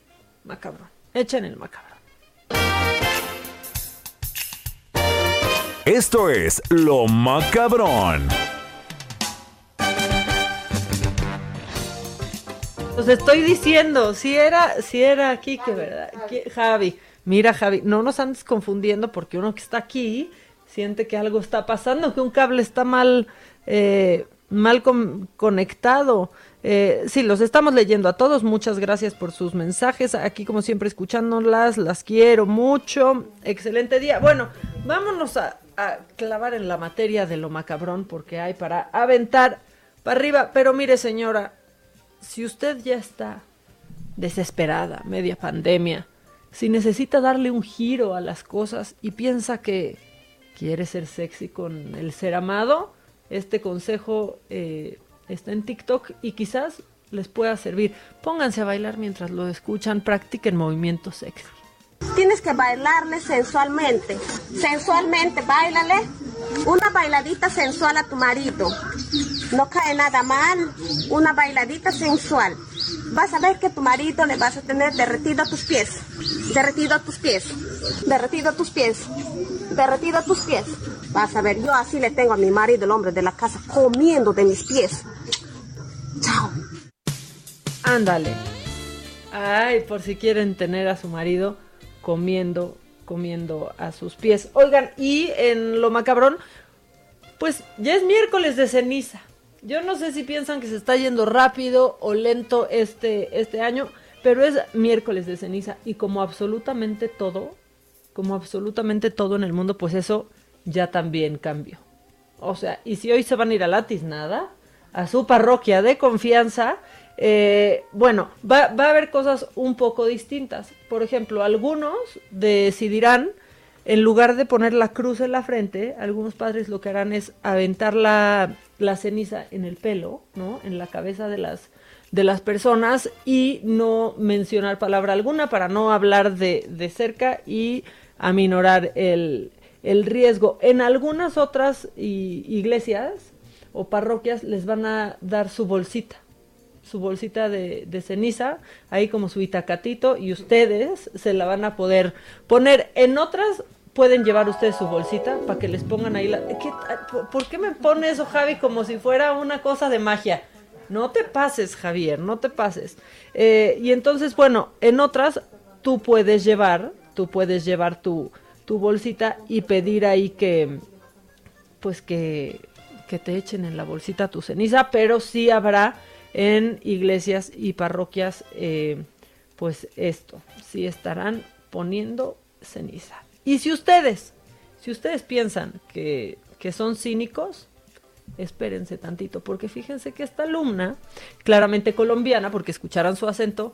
Macabrón. Echen el macabrón. Esto es Lo Macabrón. Os estoy diciendo, si era, si era Quique, ¿verdad? Qui- Javi, mira Javi, no nos andes confundiendo porque uno que está aquí siente que algo está pasando, que un cable está mal, eh, mal con- conectado. Eh, sí, los estamos leyendo a todos. Muchas gracias por sus mensajes. Aquí, como siempre, escuchándolas. Las quiero mucho. Excelente día. Bueno, vámonos a, a clavar en la materia de lo macabrón porque hay para aventar para arriba. Pero mire, señora, si usted ya está desesperada, media pandemia, si necesita darle un giro a las cosas y piensa que quiere ser sexy con el ser amado, este consejo eh, está en TikTok y quizás les pueda servir. Pónganse a bailar mientras lo escuchan, practiquen movimientos sexy. Tienes que bailarle sensualmente. Sensualmente, bailale. Una bailadita sensual a tu marido. No cae nada mal. Una bailadita sensual. Vas a ver que tu marido le vas a tener derretido tus pies. Derretido tus pies. Derretido tus pies. Derretido tus pies. Vas a ver, yo así le tengo a mi marido, el hombre de la casa, comiendo de mis pies. Chao. Ándale. Ay, por si quieren tener a su marido comiendo, comiendo a sus pies. Oigan, y en lo macabrón, pues ya es miércoles de ceniza. Yo no sé si piensan que se está yendo rápido o lento este, este año, pero es miércoles de ceniza y como absolutamente todo, como absolutamente todo en el mundo, pues eso ya también cambió. O sea, y si hoy se van a ir a la tiznada, a su parroquia de confianza, eh, bueno, va, va, a haber cosas un poco distintas. Por ejemplo, algunos decidirán, en lugar de poner la cruz en la frente, algunos padres lo que harán es aventar la, ceniza en el pelo, ¿no? En la cabeza de las, de las personas y no mencionar palabra alguna para no hablar de, de cerca y aminorar el, el riesgo. En algunas otras iglesias o parroquias les van a dar su bolsita su bolsita de, ceniza, ahí como su itacatito, y ustedes se la van a poder poner. En otras pueden llevar ustedes su bolsita para que les pongan ahí la... ¿Qué, ¿Por qué me pone eso, Javi, como si fuera una cosa de magia? No te pases, Javier, no te pases. Eh, y entonces, bueno, en otras tú puedes llevar, tú puedes llevar tu, tu bolsita y pedir ahí que, pues que, que te echen en la bolsita tu ceniza, pero sí habrá en iglesias y parroquias, eh, pues esto, sí estarán poniendo ceniza. Y si ustedes, si ustedes piensan que, que son cínicos, espérense tantito, porque fíjense que esta alumna, claramente colombiana, porque escucharan su acento,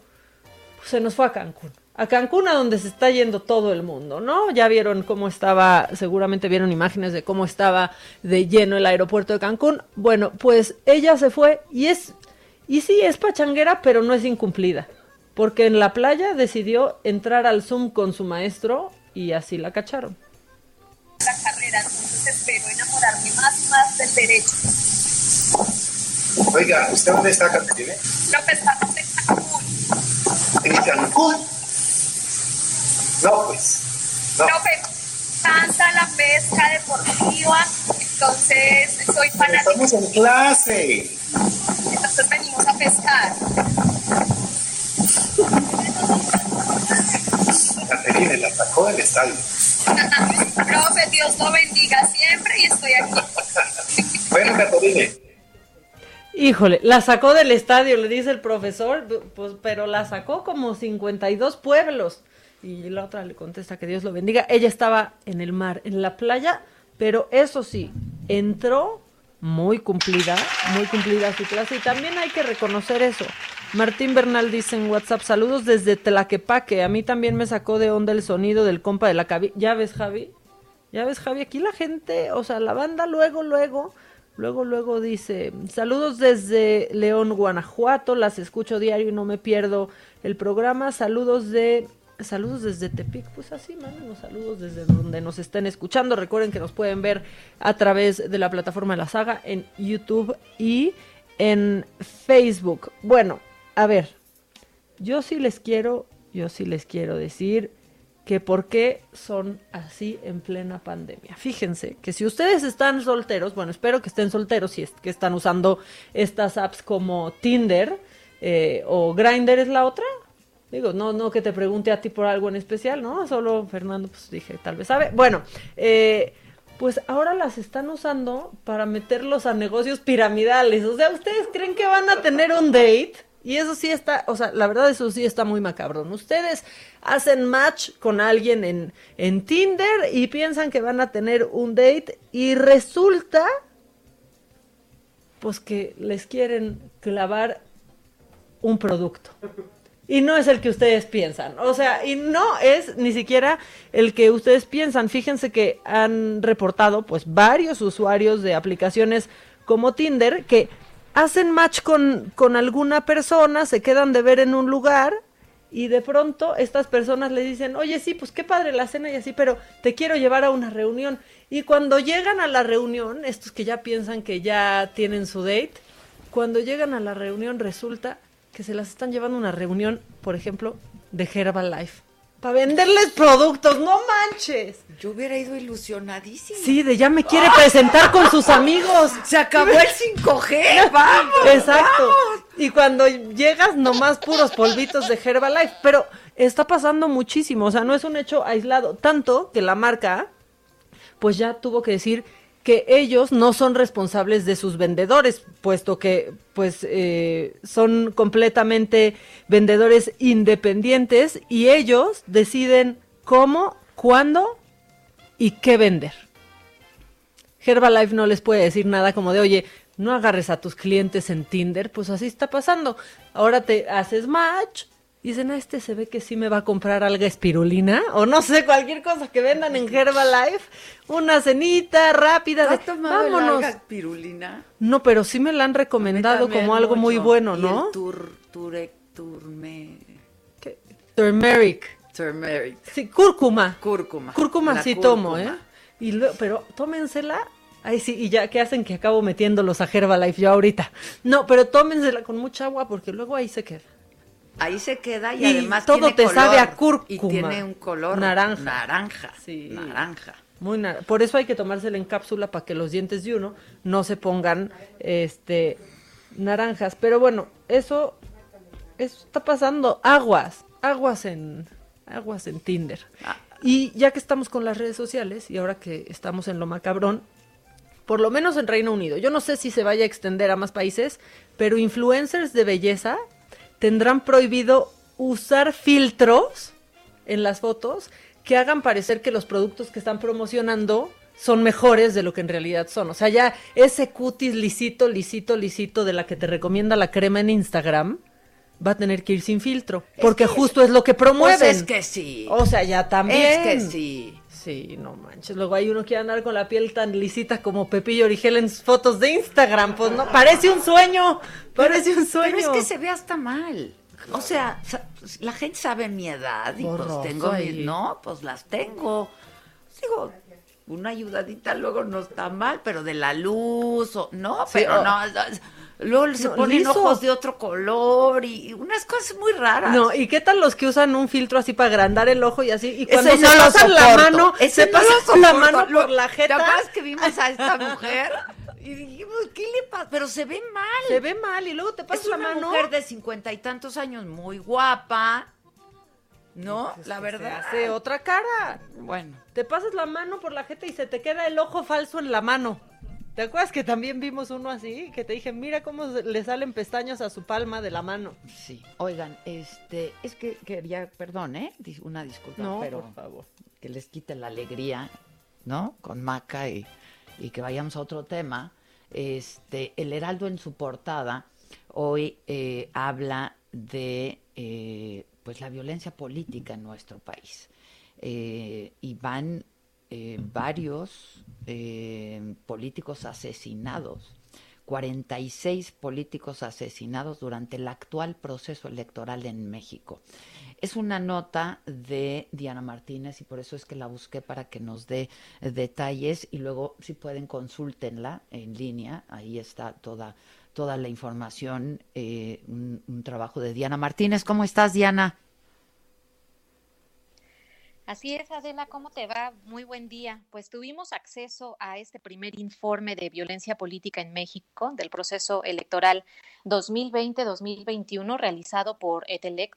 pues se nos fue a Cancún. A Cancún, a donde se está yendo todo el mundo, ¿no? Ya vieron cómo estaba, seguramente vieron imágenes de cómo estaba de lleno el aeropuerto de Cancún. Bueno, pues ella se fue y es y sí, es pachanguera, pero no es incumplida. Porque en la playa decidió entrar al Zoom con su maestro y así la cacharon. La carrera, entonces espero enamorarme más y más del derecho. Oiga, ¿usted dónde está, Caterina? López estamos en Cancún. ¿En Cancún? No, pues. No. López, canta la pesca deportiva, entonces soy fanática. Estamos en clase. Entonces venimos a pescar. Caterina, la sacó del estadio. Profe, Dios lo bendiga siempre y estoy aquí. bueno, Caterina. Híjole, la sacó del estadio, le dice el profesor, pues, pero la sacó como 52 pueblos. Y la otra le contesta que Dios lo bendiga. Ella estaba en el mar, en la playa, pero eso sí, entró muy cumplida, muy cumplida su clase y también hay que reconocer eso. Martín Bernal dice en WhatsApp, saludos desde Tlaquepaque, a mí también me sacó de onda el sonido del compa de la cabina. ¿Ya ves, Javi? ¿Ya ves, Javi? Aquí la gente, o sea, la banda luego, luego, luego, luego dice, saludos desde León, Guanajuato, las escucho diario y no me pierdo el programa, saludos de Saludos desde Tepic, pues así, mándenos saludos desde donde nos estén escuchando. Recuerden que nos pueden ver a través de la plataforma de la saga en YouTube y en Facebook. Bueno, a ver, yo sí les quiero, yo sí les quiero decir que por qué son así en plena pandemia. Fíjense que si ustedes están solteros, bueno, espero que estén solteros si es que están usando estas apps como Tinder eh, o Grindr es la otra, Digo, no, no que te pregunte a ti por algo en especial, ¿no? Solo Fernando, pues dije, tal vez sabe. Bueno, eh, pues ahora las están usando para meterlos a negocios piramidales. O sea, ¿ustedes creen que van a tener un date? Y eso sí está, o sea, la verdad eso sí está muy macabrón. Ustedes hacen match con alguien en, en Tinder y piensan que van a tener un date y resulta, pues que les quieren clavar un producto y no es el que ustedes piensan. O sea, y no es ni siquiera el que ustedes piensan. Fíjense que han reportado pues varios usuarios de aplicaciones como Tinder que hacen match con, con alguna persona, se quedan de ver en un lugar y de pronto estas personas le dicen, oye, sí, pues qué padre la cena y así, pero te quiero llevar a una reunión. Y cuando llegan a la reunión, estos que ya piensan que ya tienen su date, cuando llegan a la reunión resulta que se las están llevando a una reunión, por ejemplo, de Herbalife. Para venderles productos, no manches. Yo hubiera ido ilusionadísima. Sí, de ya me quiere presentar con sus amigos. Se acabó el 5G, vamos. Exacto. Y cuando llegas, nomás puros polvitos de Herbalife. Pero está pasando muchísimo, o sea, no es un hecho aislado. Tanto que la marca, pues ya tuvo que decir que ellos no son responsables de sus vendedores, puesto que pues eh, son completamente vendedores independientes y ellos deciden cómo, cuándo y qué vender. Herbalife no les puede decir nada como de, oye, no agarres a tus clientes en Tinder, pues así está pasando. Ahora te haces match, y dicen, a este se ve que sí me va a comprar algo espirulina, o no sé, cualquier cosa que vendan en Herbalife, una cenita rápida. ¿Has de, tomado vámonos. alga espirulina? No, pero sí me la han recomendado como algo muy bueno, Y ¿no? el tur, turec, turme, Turmeric. turmeric. Sí, cúrcuma. Cúrcuma. Cúrcuma La sí tomo. ¿eh? Y luego, pero tómensela. Ay, sí, y ya, ¿qué hacen que acabo metiéndolos a Herbalife yo ahorita? No, pero tómensela con mucha agua porque luego ahí se queda. Ahí se queda y, Y además todo tiene te color, sabe a cúrcuma. Y tiene un color Naranja. Naranja. Sí. Naranja. Muy nar- Por eso hay que tomársela en cápsula para que los dientes de uno no se pongan este naranjas. Pero bueno, eso, eso está pasando. Aguas, aguas en, aguas en Tinder. Y ya que estamos con las redes sociales y ahora que estamos en lo macabrón, por lo menos en Reino Unido, yo no sé si se vaya a extender a más países, pero influencers de belleza tendrán prohibido usar filtros en las fotos que hagan parecer que los productos que están promocionando son mejores de lo que en realidad son. O sea, ya ese cutis lisito, lisito, lisito de la que te recomienda la crema en Instagram va a tener que ir sin filtro, porque justo es lo que promueven. Pues es que sí. O sea, ya también. Es que sí. Sí, no manches. Luego hay uno que andar con la piel tan lisita como Pepillo Origel en sus fotos de Instagram. Pues no, parece un sueño. Parece un sueño. Pero es que se ve hasta mal. O sea, la gente sabe mi edad y Borroso pues tengo mis, no, pues las tengo. Digo, una ayudadita luego no está mal, pero de la luz o no, Sí, pero no, luego se No, ponen liso. ojos de otro color y unas cosas muy raras. No, ¿y qué tal los que usan un filtro así para agrandar el ojo y así? Y Ese cuando se no lo pasan la mano, Ese se no pasan la mano por la ¿Te jeta. acuerdas que vimos a esta mujer? Y dijimos, ¿qué le pasa? Pero se ve mal. Se ve mal y luego te Es pasas la una mano. mujer de cincuenta y tantos años, muy guapa, ¿no? Pues la verdad. Se hace otra cara. Bueno. Te pasas la mano por la jeta y se te queda el ojo falso en la mano. ¿Te acuerdas que también vimos uno así? Que te dije, mira cómo le salen pestañas a su palma de la mano. Sí. Oigan, este, es que quería, perdón, ¿eh? Una disculpa, No, pero por favor. que les quite la alegría, ¿no? Con Maca y, y que vayamos a otro tema. Este, el Heraldo en su portada hoy eh, habla de eh, pues la violencia política en nuestro país. Eh, y van eh, varios eh, políticos asesinados. 46 políticos asesinados durante el actual proceso electoral en México. Es una nota de Diana Martínez y por eso es que la busqué para que nos dé eh, detalles y luego si pueden consúltenla en línea, ahí está toda, toda la información, eh, un, un trabajo de Diana Martínez. ¿Cómo estás, Diana? Así es, Adela, ¿cómo te va? Muy buen día. Pues tuvimos acceso a este primer informe de violencia política en México del proceso electoral 2020-2021 realizado por Etelec.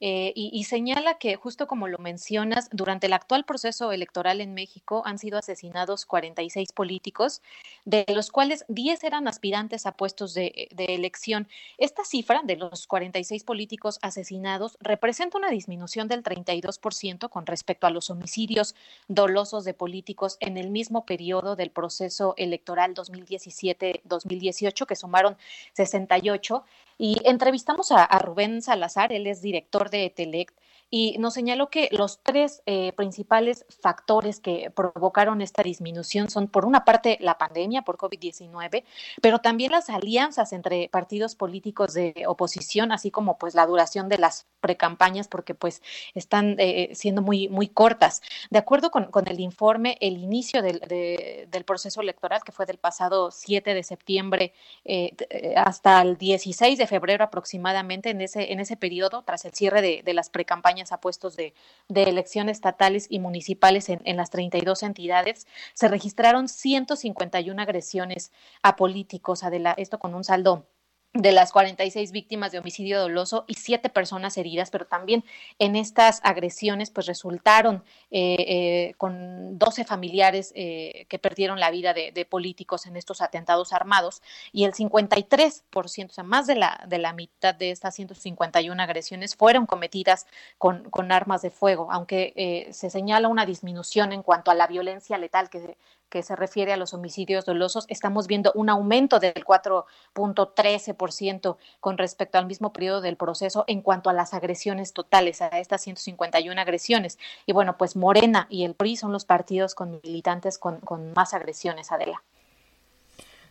Eh, y, señala que, justo como lo mencionas, durante el actual proceso electoral en México han sido asesinados 46 políticos, de los cuales 10 eran aspirantes a puestos de, de elección. Esta cifra de los 46 políticos asesinados representa una disminución del 32% con respecto a los homicidios dolosos de políticos en el mismo periodo del proceso electoral 2017-2018, que sumaron 68. Y entrevistamos a, Rubén Salazar, él es director de Etelect, y nos señaló que los tres eh, principales factores que provocaron esta disminución son, por una parte, la pandemia por COVID-19, pero también las alianzas entre partidos políticos de oposición, así como pues la duración de las precampañas, porque pues están eh, siendo muy, muy cortas. De acuerdo con, con el informe, el inicio del, de, del, proceso electoral, que fue del pasado 7 de septiembre eh, hasta el 16 de febrero aproximadamente, en ese, en ese periodo, tras el cierre de, de las precampañas a puestos de, elecciones estatales y municipales en, en, las 32 entidades, se registraron 151 agresiones a políticos, esto con un saldo de las 46 víctimas de homicidio doloso y siete personas heridas, pero también en estas agresiones pues resultaron eh, eh, con 12 familiares eh, que perdieron la vida de, políticos en estos atentados armados y el 53%, o sea, más de la, de la mitad de estas 151 agresiones fueron cometidas con, con armas de fuego, aunque se señala una disminución en cuanto a la violencia letal que que se refiere a los homicidios dolosos, estamos viendo un aumento del 4.13% con respecto al mismo periodo del proceso en cuanto a las agresiones totales, a estas 151 agresiones. Y bueno, pues Morena y el PRI son los partidos con militantes con, con más agresiones, Adela.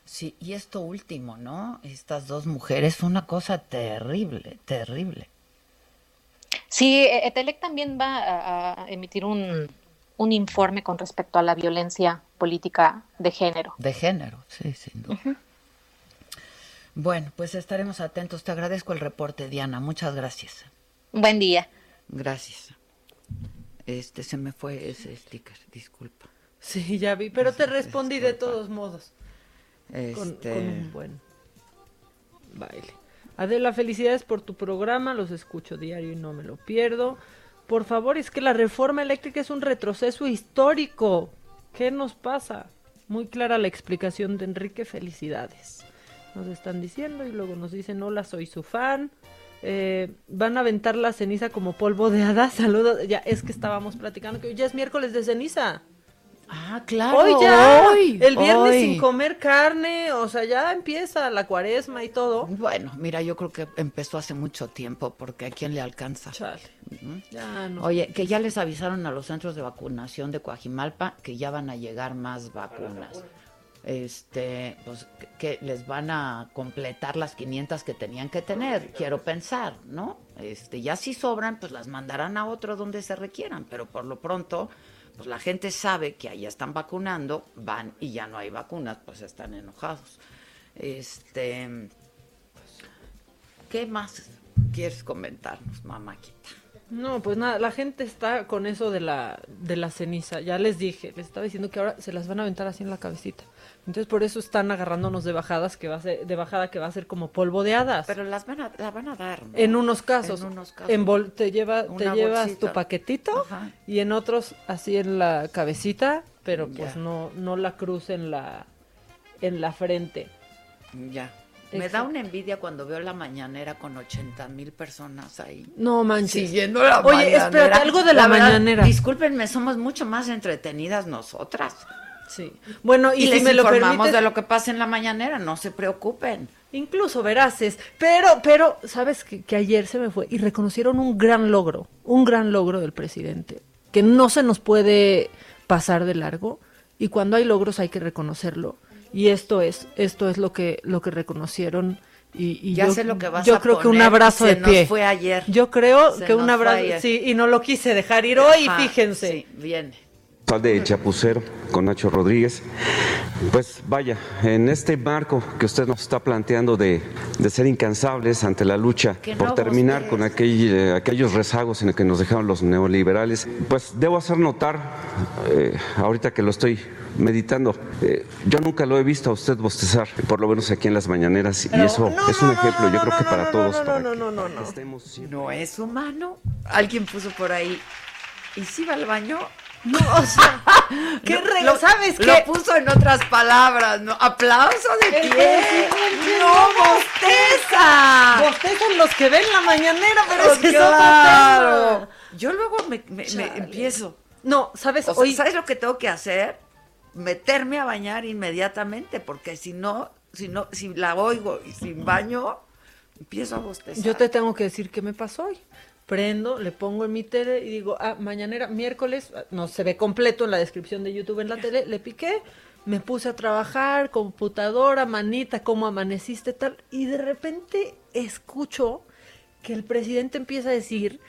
Sí, y esto último, ¿no? Estas dos mujeres, una cosa terrible, terrible. Sí, Etelec también va a, a emitir un, un informe con respecto a la violencia política de género. De género, sí, sin duda. Uh -huh. Bueno, pues estaremos atentos. Te agradezco el reporte, Diana. Muchas gracias. Buen día. Gracias. Este se me fue ese sticker, disculpa. Sí, ya vi, pero te respondí disculpa. de todos modos. Este... Con, con un buen baile. Adela, felicidades por tu programa, los escucho diario y no me lo pierdo. Por favor, es que la reforma eléctrica es un retroceso histórico. ¿Qué nos pasa? Muy clara la explicación de Enrique, felicidades. Nos están diciendo y luego nos dicen, hola, soy su fan. Eh, van a aventar la ceniza como polvo de hada. Saludos. Ya, es que estábamos platicando que hoy ya es miércoles de ceniza. Ah, claro. Hoy ya. Hoy, el viernes hoy. sin comer carne. O sea, ya empieza la cuaresma y todo. Bueno, mira, yo creo que empezó hace mucho tiempo porque a quién le alcanza. Chale. Ya no. Oye, que ya les avisaron a los centros de vacunación de Coajimalpa que ya van a llegar más vacunas. Este, pues que les van a completar las 500 que tenían que tener, quiero pensar, ¿no? Este, ya si sobran, pues las mandarán a otro donde se requieran, pero por lo pronto pues la gente sabe que allá están vacunando, van y ya no hay vacunas, pues están enojados. Este, ¿qué más quieres comentarnos, mamáquita? No, pues nada, la gente está con eso de la de la ceniza. Ya les dije, les estaba diciendo que ahora se las van a aventar así en la cabecita. Entonces por eso están agarrándonos de bajadas que va a ser de bajada que va a ser como polvo de hadas. Pero las van a la van a dar. ¿no? En unos casos, en unos casos. En bol, te lleva te Una llevas bolsita. tu paquetito Ajá. y en otros así en la cabecita, pero pues no no la cruz en la en la frente. Ya. Me da una envidia cuando veo la mañanera con 80 mil personas ahí. No manches. Siguiendo la Oye, mañanera. espérate, algo de la, verdad, mañanera. Discúlpenme, somos mucho más entretenidas nosotras. Sí. Bueno, y, Y, si les me lo informamos permites, de lo que pasa en la mañanera, no se preocupen. Incluso veraces, pero, pero, sabes que, que ayer se me fue y reconocieron un gran logro, un gran logro del presidente, que no se nos puede pasar de largo y cuando hay logros hay que reconocerlo y esto es, esto es lo que, lo que reconocieron y, y Ya yo, sé lo que vas yo a creo que un abrazo se de pie. nos fue ayer. Yo creo Se que un abrazo, sí, y no lo quise dejar ir hoy, fíjense. Sí, viene. De Chapucero con Nacho Rodríguez. Pues vaya, en este marco que usted nos está planteando de, de ser incansables ante la lucha Que por no terminar con aquel, eh, aquellos rezagos en el que nos dejaron los neoliberales, pues debo hacer notar, eh, ahorita que lo estoy meditando, eh, yo nunca lo he visto a usted bostezar, por lo menos aquí en las mañaneras, y eso es un ejemplo, yo creo que para todos. para no, no, no, no. No es humano. Alguien puso por ahí. ¿Y si va al baño? No, o sea, qué No, re- lo- ¿sabes Lo qué? puso en otras palabras, ¿no? ¡Aplauso de El pie! presidente ¡No bosteza! Bostezan los que ven la mañanera, pero es claro. otro tema. Yo luego me, me- me Chale. empiezo. No, ¿sabes? O sea, Hoy, ¿Sabes lo que tengo que hacer? Meterme a bañar inmediatamente, porque si no, si no, si la oigo y sin baño, Empiezo a bostezar. Yo te tengo que decir qué me pasó hoy. Prendo, le pongo en mi tele y digo, ah, mañanera, miércoles, ah, no se ve completo en la descripción de YouTube en la tele, le piqué, me puse a trabajar, computadora, manita, cómo amaneciste, tal, y de repente escucho que el presidente empieza a decir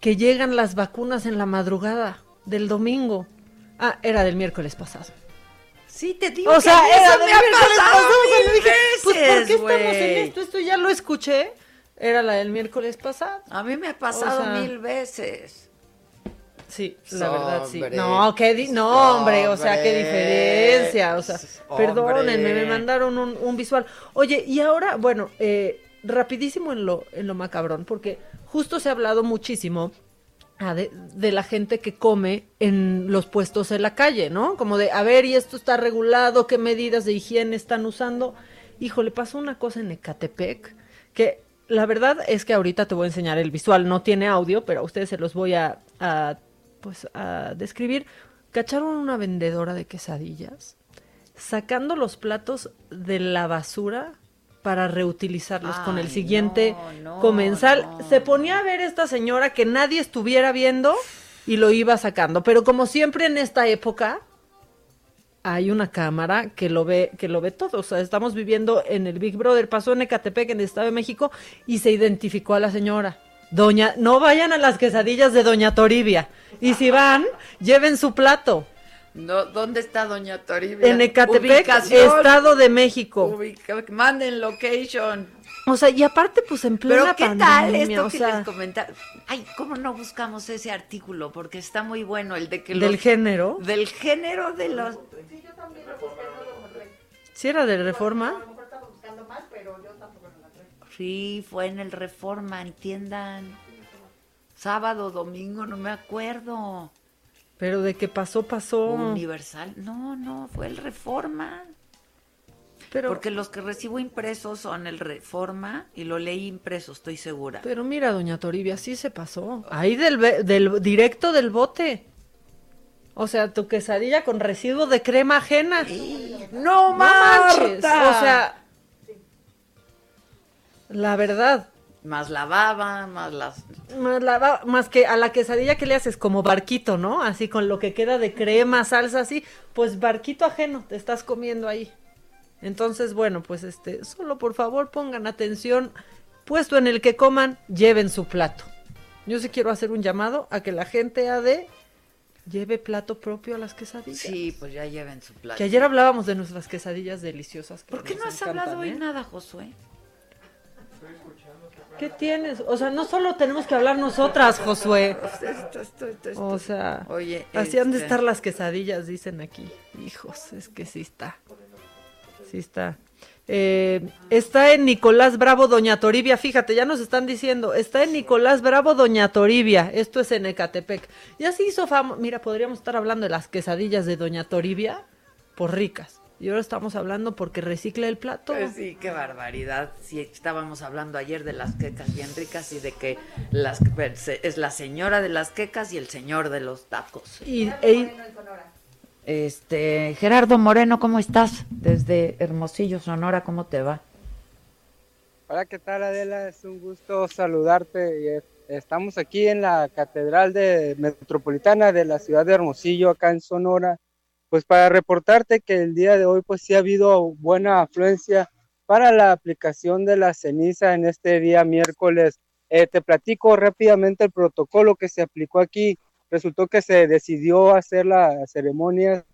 que llegan las vacunas en la madrugada del domingo. Ah, era del miércoles pasado. Sí, te digo O que sea, era del me miércoles pasado pasado mil dije, pues, ¿por qué veces, estamos en esto? Esto ya lo escuché. Era la del miércoles pasado. A mí me ha pasado O sea, mil veces. Sí, la verdad sí. No, qué di- no, hombre, o sea, qué diferencia, o sea, Hombre. perdónenme, me mandaron un, un visual. Oye, y ahora, bueno, eh, rapidísimo en lo, en lo macabrón, porque justo se ha hablado muchísimo ah, de, de la gente que come en los puestos en la calle, ¿no? Como de, a ver, y esto está regulado, qué medidas de higiene están usando. Híjole, pasó una cosa en Ecatepec que la verdad es que ahorita te voy a enseñar el visual, no tiene audio, pero a ustedes se los voy a, a, pues a describir. Cacharon una vendedora de quesadillas sacando los platos de la basura para reutilizarlos con el siguiente no, no, comensal. no. Se ponía a ver esta señora que nadie estuviera viendo y lo iba sacando, pero como siempre en esta época hay una cámara que lo ve que lo ve todo, o sea, estamos viviendo en el Big Brother, pasó en Ecatepec en el Estado de México y se identificó a la señora. Doña, no vayan a las quesadillas de Doña Toribia. Y si van, lleven su plato. No, ¿Dónde está Doña Toribia? En Ecatepec, Ubicación. Estado de México. Ubica- Manden location. O sea, y aparte, pues en plena Pero ¿qué tal pandemia, esto o que les comentaba? Ay, ¿cómo no buscamos ese artículo? Porque está muy bueno el de que del los- género. Del género de los... ¿Sí era de reforma? Sí, fue en el Reforma, entiendan. Sábado, domingo, no me acuerdo. Pero de que pasó, pasó. Universal. No, no, fue el Reforma. Pero, Porque los que recibo impresos son el Reforma y lo leí impreso, estoy segura. pero mira, Doña Toribia, sí se pasó. Ahí del, del directo del bote. O sea, tu quesadilla con residuo de crema ajena. ¡No, manches! Marta! O sea, la verdad. Más la baba, más las... Más, la va- más que a la quesadilla que le haces como barquito, ¿no? Así con lo que queda de crema, salsa, así, pues barquito ajeno te estás comiendo ahí. Entonces, bueno, pues este, solo por favor pongan atención, puesto en el que coman, lleven su plato. Yo sí quiero hacer un llamado a que la gente AD lleve plato propio a las quesadillas. Sí, pues ya lleven su plato. Que ayer hablábamos de nuestras quesadillas deliciosas. que ¿Por qué no has encantan, hablado hoy eh? nada, Josué? ¿Qué tienes? O sea, no solo tenemos que hablar nosotras, Josué. Esto, esto, esto, esto. O sea, Oye, así han de este- estar las quesadillas, dicen aquí. Hijos, es que sí está. Sí está. Eh, está en Nicolás Bravo, Doña Toribia. Fíjate, ya nos están diciendo. Está en Nicolás Bravo, Doña Toribia. Esto es en Ecatepec. Ya se hizo fama. Mira, podríamos estar hablando de las quesadillas de Doña Toribia por ricas. Y ahora estamos hablando porque recicla el plato. Pues sí, qué barbaridad. Sí, estábamos hablando ayer de las quecas bien ricas y de que las es la señora de las quecas y el señor de los tacos. Y, e- Este, Gerardo Moreno, ¿cómo estás? Desde Hermosillo, Sonora, ¿cómo te va? Hola, ¿qué tal Adela? Es un gusto saludarte. Eh, Estamos aquí en la Catedral de Metropolitana de la ciudad de Hermosillo, acá en Sonora, pues para reportarte que el día de hoy pues sí ha habido buena afluencia para la aplicación de la ceniza en este día miércoles. Eh, te platico rápidamente el protocolo que se aplicó aquí. Resultó que se decidió hacer la ceremonia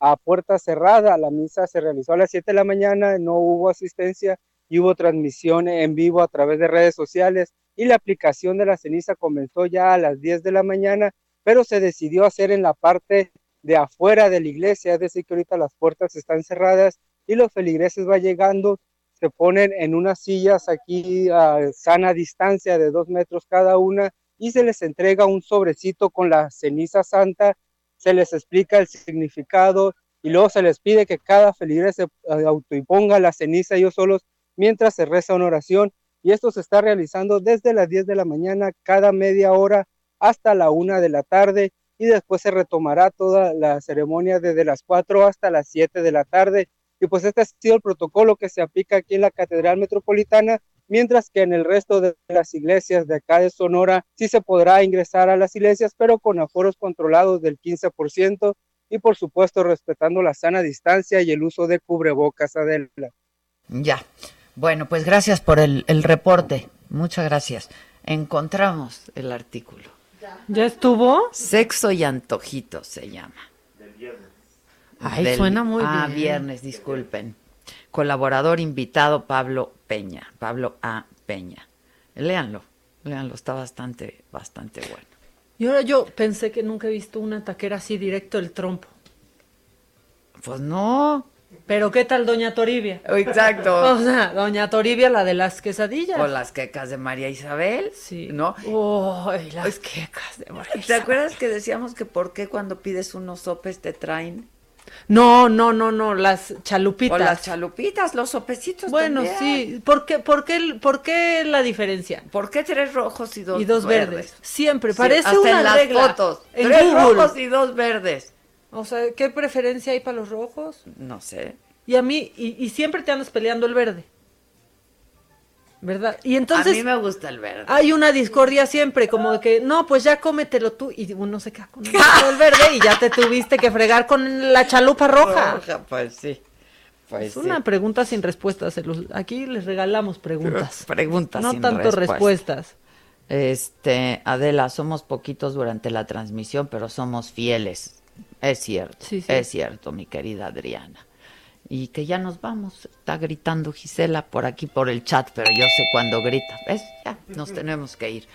a puerta cerrada. La misa se realizó a las 7 de la mañana, no hubo asistencia y hubo transmisión en vivo a través de redes sociales y la aplicación de la ceniza comenzó ya a las 10 de la mañana, pero se decidió hacer en la parte de afuera de la iglesia, es decir, que ahorita las puertas están cerradas y los feligreses van llegando, se ponen en unas sillas aquí a sana distancia de dos metros cada una y se les entrega un sobrecito con la ceniza santa, se les explica el significado y luego se les pide que cada feligrés se eh, autoimponga la ceniza ellos solos mientras se reza una oración. Y esto se está realizando desde las 10 de la mañana cada media hora hasta la una de la tarde y después se retomará toda la ceremonia desde las 4 hasta las 7 de la tarde. Y pues este ha sido el protocolo que se aplica aquí en la Catedral Metropolitana mientras que en el resto de las iglesias de acá de Sonora sí se podrá ingresar a las iglesias, pero con aforos controlados del 15% y por supuesto respetando la sana distancia y el uso de cubrebocas, Adela. Ya. Bueno, pues gracias por el, el reporte. Muchas gracias. Encontramos el artículo. ¿Ya estuvo? Sexo y antojitos se llama. Ay, Del- suena muy ah, bien. viernes, disculpen. Colaborador invitado Pablo Peña, Pablo A. Peña. Léanlo, léanlo, está bastante, bastante bueno. Y ahora yo pensé que nunca he visto una taquera así directo del trompo. Pues no. Pero ¿qué tal Doña Toribia? Exacto. O sea, Doña Toribia, la de las quesadillas. O las quecas de María Isabel, Sí. ¿no? Ay, las quecas de María ¿Te acuerdas que decíamos que por qué cuando pides unos sopes te traen? No, no, no, no, las chalupitas. O las chalupitas, los sopecitos Bueno, también. sí. ¿Por qué, por, qué, ¿Por qué la diferencia? ¿Por qué tres rojos y dos, y dos verdes. Siempre. Sí, Parece hasta una en las regla. fotos. En tres Google. rojos y dos verdes. O sea, ¿qué preferencia hay para los rojos? No sé. Y a mí, y, y siempre te andas peleando el verde. ¿Verdad? Y entonces a mí me gusta el verde. hay una discordia siempre, como que, no, pues ya cómetelo tú. Y uno se queda con el el verde y ya te tuviste que fregar con la chalupa roja. Roja, pues sí. Pues es sí. una pregunta sin respuestas. Aquí les regalamos preguntas. Preguntas No sin tanto respuesta. respuestas. Este, Adela, somos poquitos durante la transmisión, pero somos fieles. Es cierto, Sí, sí. es cierto, mi querida Adriana. Y que ya nos vamos. Está gritando Gisela por aquí, por el chat, pero yo sé cuándo grita. ¿Ves? Ya, nos tenemos que ir.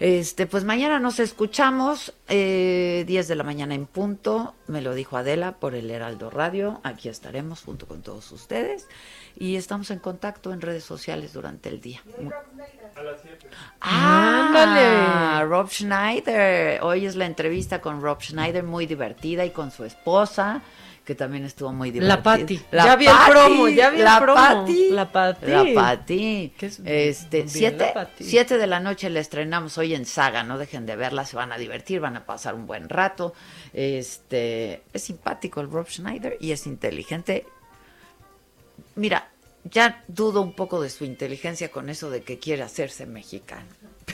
Este, pues mañana nos escuchamos, eh, 10 de la mañana en punto. Me lo dijo Adela por el Heraldo Radio. Aquí estaremos junto con todos ustedes. Y estamos en contacto en redes sociales durante el día. Ah, Ándale. Rob Schneider. Hoy es la entrevista con Rob Schneider, muy divertida, y con su esposa, que también estuvo muy divertida. La Patti. La Ya vi el promo, ya vi el la promo. Patti. La Patti. La Patti. Es Este, siete, siete de la noche la estrenamos hoy en Saga, no dejen de verla, se van a divertir, van a pasar un buen rato. Este, es simpático el Rob Schneider y es inteligente. Mira, ya dudo un poco de su inteligencia con eso de que quiere hacerse mexicano.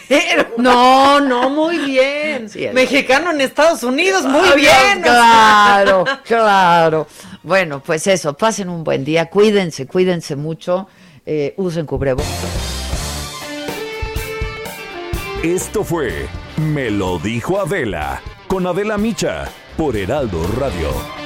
Pero No, no, muy bien. Sí, Mexicano en Estados Unidos, muy bien. Claro, claro. Bueno, pues eso, pasen un buen día, cuídense, cuídense mucho, eh, usen cubrebocas. Esto fue Me lo dijo Adela con Adela Micha por Heraldo Radio.